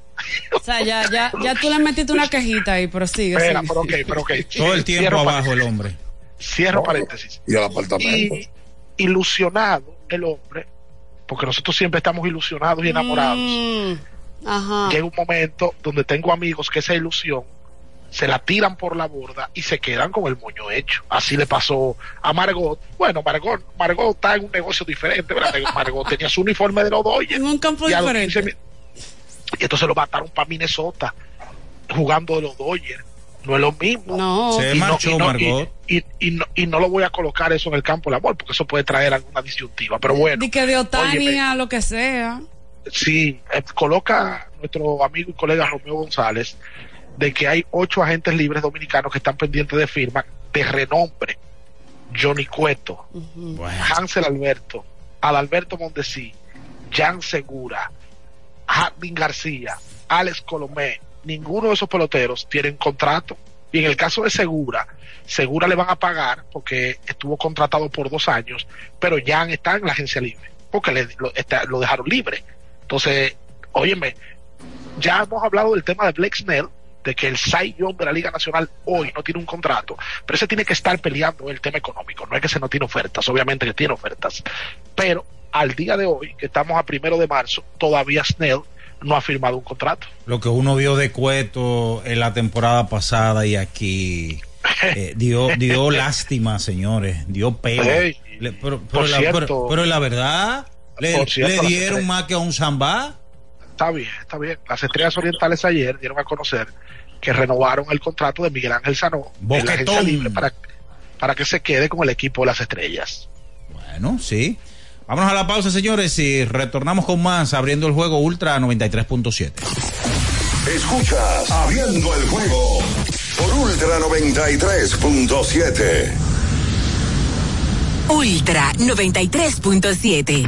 O sea, ya, ya, ya tú le metiste una quejita ahí, pero sigue. Espera, pero ok, pero ok. Todo el tiempo Cierro abajo el hombre. Cierro paréntesis. y el apartamento. Y ilusionado el hombre, porque nosotros siempre estamos ilusionados y enamorados. Mm, Ajá. Llega un momento donde tengo amigos que esa ilusión se la tiran por la borda y se quedan con el moño hecho. Así le pasó a Margot. Bueno, Margot, Margot está en un negocio diferente, ¿verdad? Margot tenía su uniforme de los Dodgers. En un campo Y a los diferente. 15 mi- Y entonces lo mataron para Minnesota, jugando de los Dodgers. No es lo mismo. No. Se Y no- marchó y no- Margot. Y, y- y no, y no lo voy a colocar eso en el campo del amor, porque eso puede traer alguna disyuntiva. Pero bueno, Di que de Otani a lo que sea. sí, eh, coloca nuestro amigo y colega Romeo González de que hay ocho agentes libres dominicanos que están pendientes de firma de renombre. Johnny Cueto, Hansel Alberto, Adalberto Mondesí, Jan Segura, Jardín García, Alex Colomé, ninguno de esos peloteros tienen contrato. Y en el caso de Segura, Segura le van a pagar porque estuvo contratado por dos años, pero ya está en la agencia libre, porque le, lo, está- lo dejaron libre. Entonces, óyeme, ya hemos hablado del tema de Blake Snell, de que el Cy de la Liga Nacional hoy no tiene un contrato, pero ese tiene que estar peleando el tema económico. No es que se no tiene ofertas, obviamente que tiene ofertas, pero al día de hoy, que estamos a primero de marzo, todavía Snell no ha firmado un contrato. Lo que uno vio de Cueto en la temporada pasada y aquí eh, dio, dio lástima, señores, dio pena. Le- pero, la, cierto- pero- pero la verdad, le, cierto, dieron más que a un zambá. Está bien, está bien. Las estrellas orientales ayer dieron a conocer que renovaron el contrato de Miguel Ángel Sanó en la agencia libre para, para que se quede con el equipo de las estrellas. Bueno, sí. Vámonos a la pausa, señores, y retornamos con más abriendo el juego Ultra 93.7. Escuchas Abriendo el juego por Ultra 93.7. Ultra 93.7.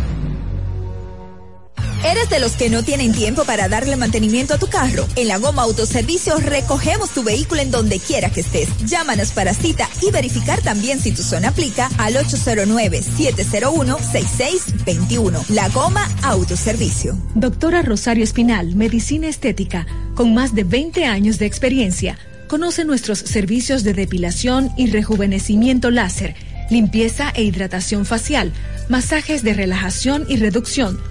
¿Eres de los que no tienen tiempo para darle mantenimiento a tu carro? En la Goma Autoservicio recogemos tu vehículo en donde quiera que estés. Llámanos para cita y verificar también si tu zona aplica al 809-701-6621. La Goma Autoservicio. Doctora Rosario Espinal, Medicina Estética, con más de 20 años de experiencia. Conoce nuestros servicios de depilación y rejuvenecimiento láser, limpieza e hidratación facial, masajes de relajación y reducción,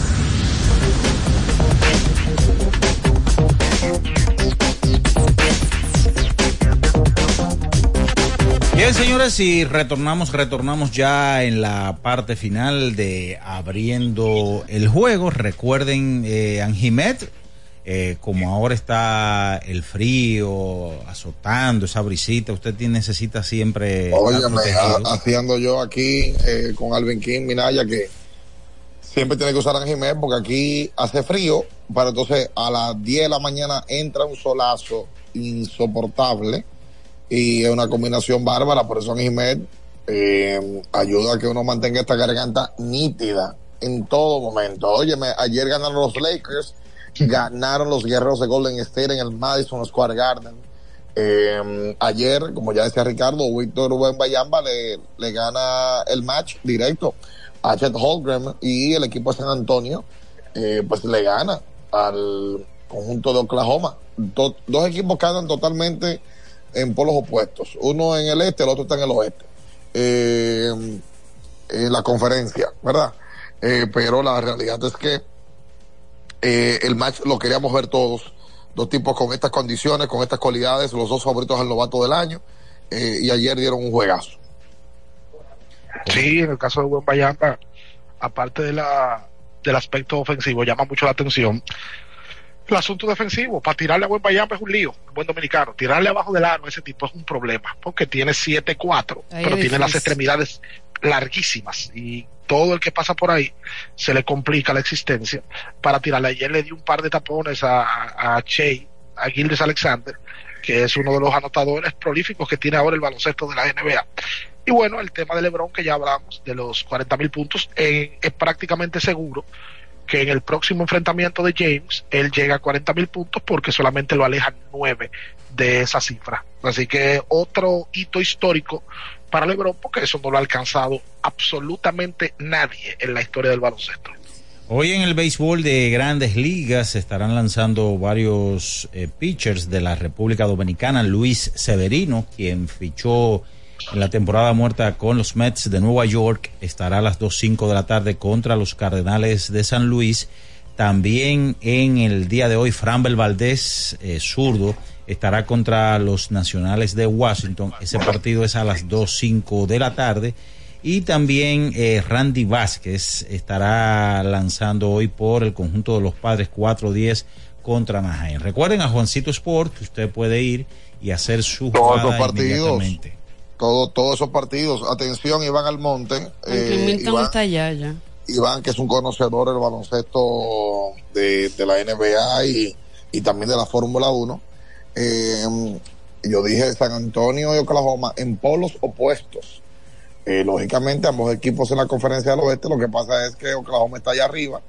Bien, señores, y retornamos, retornamos ya en la parte final de abriendo el juego. Recuerden, eh, Anjimet, eh, como ahora está el frío azotando, esa brisita, usted tiene, necesita siempre. Óyeme, ha- haciendo yo aquí eh, con Alvin King, Minaya, que siempre tiene que usar Anjimet porque aquí hace frío, pero entonces a las 10 de la mañana entra un solazo insoportable y es una combinación bárbara, por eso Anjimet eh, ayuda a que uno mantenga esta garganta nítida en todo momento. Óyeme, ayer ganaron los Lakers, ganaron los guerreros de Golden State en el Madison Square Garden. Eh, ayer, como ya decía Ricardo, Víctor Rubén Bayamba le, le gana el match directo a Chet Holmgren y el equipo de San Antonio, eh, pues le gana al conjunto de Oklahoma. Do- dos equipos que totalmente en polos opuestos. Uno en el este, el otro está en el oeste. Eh, en la conferencia, ¿verdad? Eh, pero la realidad es que el match lo queríamos ver todos. Dos tipos con estas condiciones, con estas cualidades, los dos favoritos al novato del año. y ayer dieron un juegazo. Sí, en el caso de Buen Bayamba, aparte de la, del aspecto ofensivo, llama mucho la atención el asunto defensivo. Para tirarle a Buen Bayamba es un lío, buen dominicano. Tirarle abajo del aro a ese tipo es un problema, porque tiene 7-4, Ahí pero tiene las extremidades larguísimas y todo el que pasa por ahí se le complica la existencia para tirarle. Ayer le di un par de tapones a, a, Shea, a Gildes Alexander, que es uno de los anotadores prolíficos que tiene ahora el baloncesto de la NBA. Y bueno, el tema de LeBron, que ya hablamos, de los 40 mil puntos, eh, es prácticamente seguro que en el próximo enfrentamiento de James, él llega a 40 mil puntos porque solamente lo alejan 9 de esa cifra. Así que otro hito histórico para LeBron, porque eso no lo ha alcanzado absolutamente nadie en la historia del baloncesto. Hoy en el béisbol de grandes ligas se estarán lanzando varios eh, pitchers de la República Dominicana. Luis Severino, quien fichó en la temporada muerta con los Mets de Nueva York, estará a las 2.05 de la tarde contra los Cardenales de San Luis. También en el día de hoy, Framber Valdés, eh, zurdo, estará contra los Nacionales de Washington. Ese partido es a las 2.05 de la tarde. Y también eh, Randy Vázquez estará lanzando hoy por el conjunto de los padres 4-10 contra Anaheim. Recuerden a Juancito Sport que usted puede ir y hacer su Todos jugada partidos. inmediatamente. Todo, todos esos partidos. Atención, Iván Almonte. Eh, Milton Iván, está allá ya. Iván, que es un conocedor del baloncesto de, de la NBA y, y también de la Fórmula 1. Eh, yo dije San Antonio y Oklahoma en polos opuestos. Eh, lógicamente, ambos equipos en la conferencia del oeste. Lo que pasa es que Oklahoma está allá arriba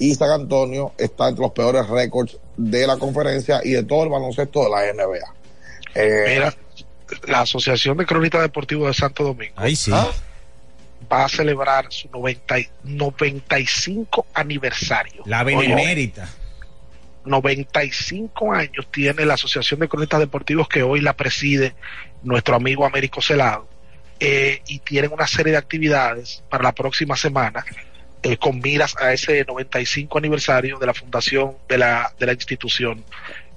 y San Antonio está entre los peores récords de la conferencia y de todo el baloncesto de la NBA. Eh, Mira, la Asociación de Cronistas Deportivos de Santo Domingo Ahí sí. va a celebrar su 90 y- 95 aniversario. La Oye, benemérita. 95 años tiene la Asociación de Cronistas Deportivos que hoy la preside nuestro amigo Américo Celado eh, y tienen una serie de actividades para la próxima semana eh, con miras a ese 95 aniversario de la fundación de la, de la institución.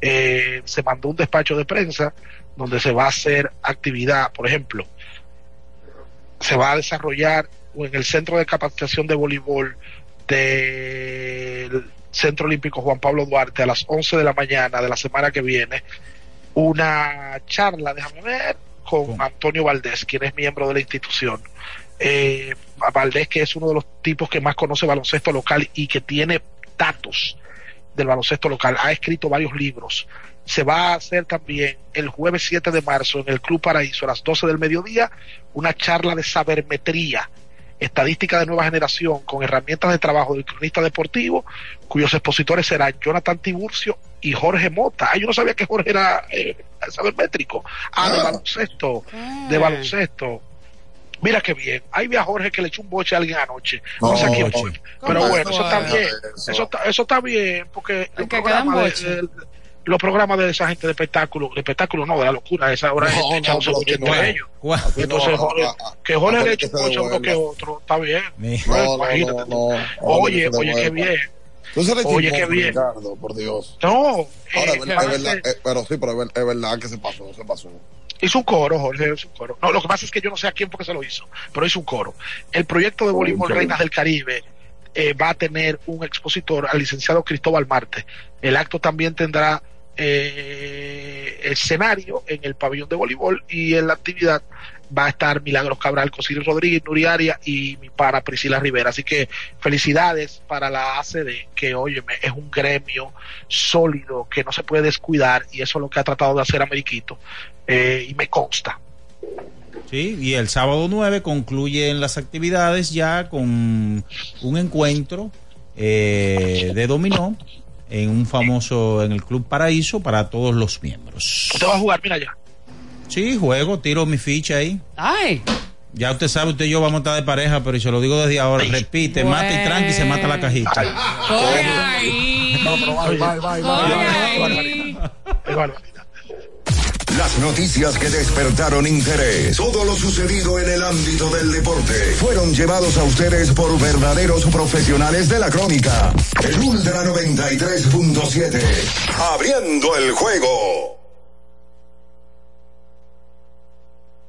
Eh, se mandó un despacho de prensa donde se va a hacer actividad, por ejemplo, se va a desarrollar en el centro de capacitación de voleibol del Centro Olímpico Juan Pablo Duarte a las 11 de la mañana de la semana que viene una charla, déjame ver, con Antonio Valdés, quien es miembro de la institución. Eh, Valdés, que es uno de los tipos que más conoce baloncesto local y que tiene datos del baloncesto local, ha escrito varios libros. Se va a hacer también el jueves 7 de marzo en el Club Paraíso a las 12 del mediodía una charla de sabermetría, estadística de nueva generación con herramientas de trabajo del cronista deportivo, cuyos expositores serán Jonathan Tiburcio y Jorge Mota. Ah, yo no sabía que Jorge era eh, sabermétrico. Ah, de baloncesto, de baloncesto. Mira qué bien. Ahí vi a Jorge que le echó un boche a alguien anoche. No, sé a quién fue. Pero ¿Cómo bueno, eso está bien. Eso está, eso está bien, porque de, de- los programas de esa gente de espectáculo, de espectáculo no, de la locura, esa hora No, gente no, que entre no. ellos. No, Entonces, que Jorge le eche un uno que otro, está bien. No, no, Imagínate. no, no. Oye, oye, qué bien. Oye, qué bien. Ricardo, por Dios. No, Ahora, eh, es que verdad, van es verdad, eh, pero sí, pero es ver- es verdad que se pasó, se pasó. Hizo un coro, Jorge, hizo un coro. No, lo que pasa es que yo no sé a quién fue que se lo hizo, pero hizo un coro. El proyecto de voleibol. Reinas del Caribe eh, va a tener un expositor al licenciado Cristóbal Marte. El acto también tendrá eh, escenario en el pabellón de voleibol y en la actividad va a estar Milagros Cabral, Cosiris Rodríguez, Nuriaria y para Priscila Rivera. Así que felicidades para la ACD, que óyeme, es un gremio sólido que no se puede descuidar y eso es lo que ha tratado de hacer Ameriquito. Eh, y me consta. Sí, y el sábado 9 concluyen las actividades ya con un encuentro eh, de dominó en un famoso, en el Club Paraíso para todos los miembros. ¿Usted va a jugar? Mira ya. Sí, juego, tiro mi ficha ahí. Ay. Ya usted sabe, usted y yo vamos a estar de pareja, pero se lo digo desde ahora, repite, Bueno. mata y tranqui, se mata la cajita. Ahí. No, pero bye, bye, bye, bye. Coge ahí. Las noticias que despertaron interés, todo lo sucedido en el ámbito del deporte, fueron llevados a ustedes por verdaderos profesionales de la crónica. El Ultra 93.7, abriendo el juego.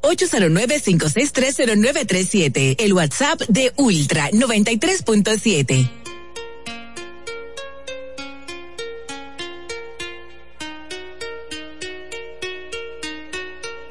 809-5630937. El WhatsApp de Ultra 93.7.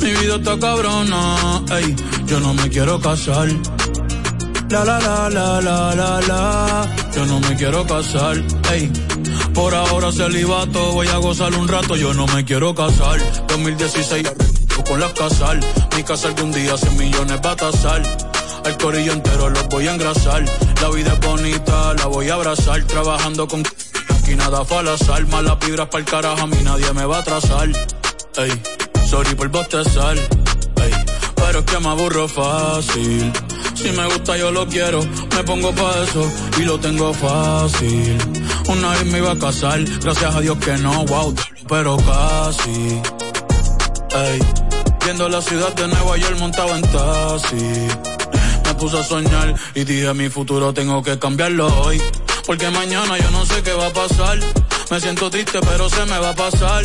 Mi vida está cabrona, ey, yo no me quiero casar. La la la la la la la, yo no me quiero casar, ey. Por ahora celibato, voy a gozar un rato, yo no me quiero casar. 2016 con las casal, mi casa algún día 100 millones va a tasar. Al corillo entero los voy a engrasar. La vida es bonita, la voy a abrazar. Trabajando con aquí nada fue al azar. Malas vibras para el carajo, a mí nadie me va a atrasar. Ey, sorry por bostezar. Pero es que me aburro fácil. Si me gusta yo lo quiero, me pongo pa' eso y lo tengo fácil. Una vez me iba a casar, gracias a Dios que no, wow, pero casi. Ey, viendo la ciudad de Nueva York montado en taxi. Me puse a soñar y dije mi futuro tengo que cambiarlo hoy. Porque mañana yo no sé qué va a pasar. Me siento triste pero se me va a pasar.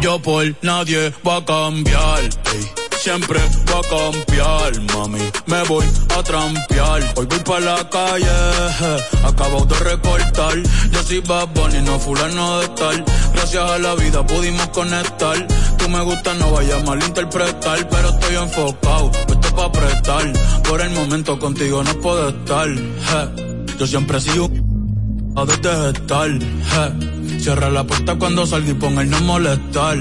Yo por nadie voy a cambiar. Ey. Siempre voy a cambiar, mami. Me voy a trampear. Hoy voy para la calle, acabo de recortar. Yo soy Bad Bunny, no fulano de tal. Gracias a la vida pudimos conectar. Tú me gusta, no vayas a malinterpretar. Pero estoy enfocado, esto pa' apretar. Por el momento contigo no puedo estar. je. Yo siempre sigo a desde estar. je. Cierra la puerta cuando salga y pon el no molestar.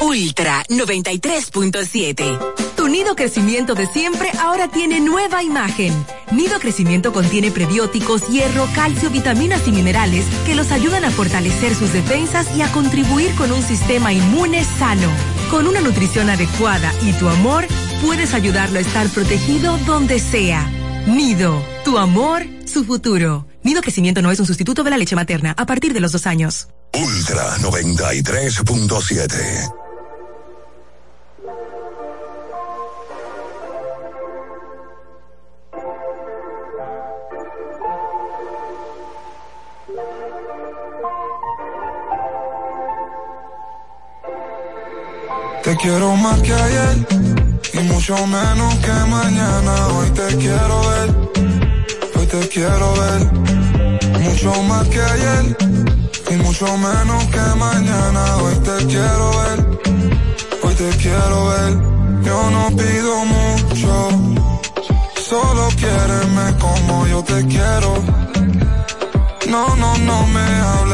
Ultra 93.7. Tu nido crecimiento de siempre ahora tiene nueva imagen. Nido crecimiento contiene prebióticos, hierro, calcio, vitaminas y minerales que los ayudan a fortalecer sus defensas y a contribuir con un sistema inmune sano. Con una nutrición adecuada y tu amor, puedes ayudarlo a estar protegido donde sea. Nido, tu amor, su futuro. Nido crecimiento no es un sustituto de la leche materna a partir de los dos años. Ultra 93.7. Te quiero más que ayer y mucho menos que mañana. Hoy te quiero ver, hoy te quiero ver. Mucho más que ayer y mucho menos que mañana. Hoy te quiero ver, hoy te quiero ver. Yo no pido mucho, solo quiéreme como yo te quiero. No, no, no me hables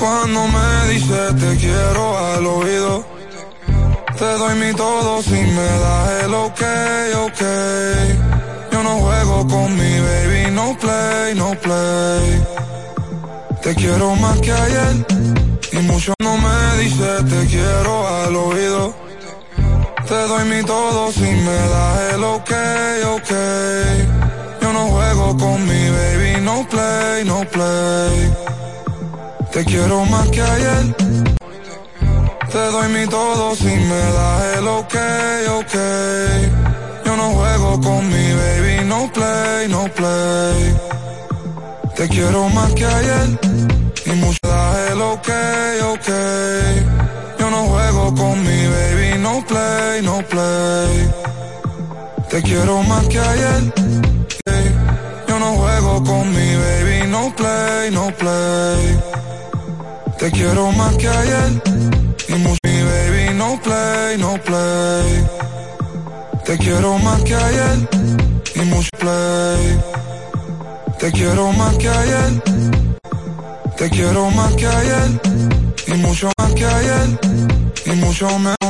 Cuando me dices te quiero al oído, te doy mi todo si me das el ok, ok. Yo no juego con mi baby, no play, no play. Te quiero más que ayer y mucho no me dices te quiero al oído. Te doy mi todo si me das el ok, ok. Yo no juego con mi baby, no play, no play. Te quiero más que ayer. Te doy mi todo si me das el ok, ok. Yo no juego con mi baby, no play, no play. Te quiero más que ayer. Y mucho das el ok, ok. Yo no juego con mi baby, no play, no play. Te quiero más que ayer. Yo no juego con mi baby, no play, no play. Te quiero más que ayer. Y mi baby, no play, no play. Te quiero más que ayer. Y mucho play. Te quiero más que ayer. Te quiero más que ayer. Y mucho más que ayer. Y mucho menos.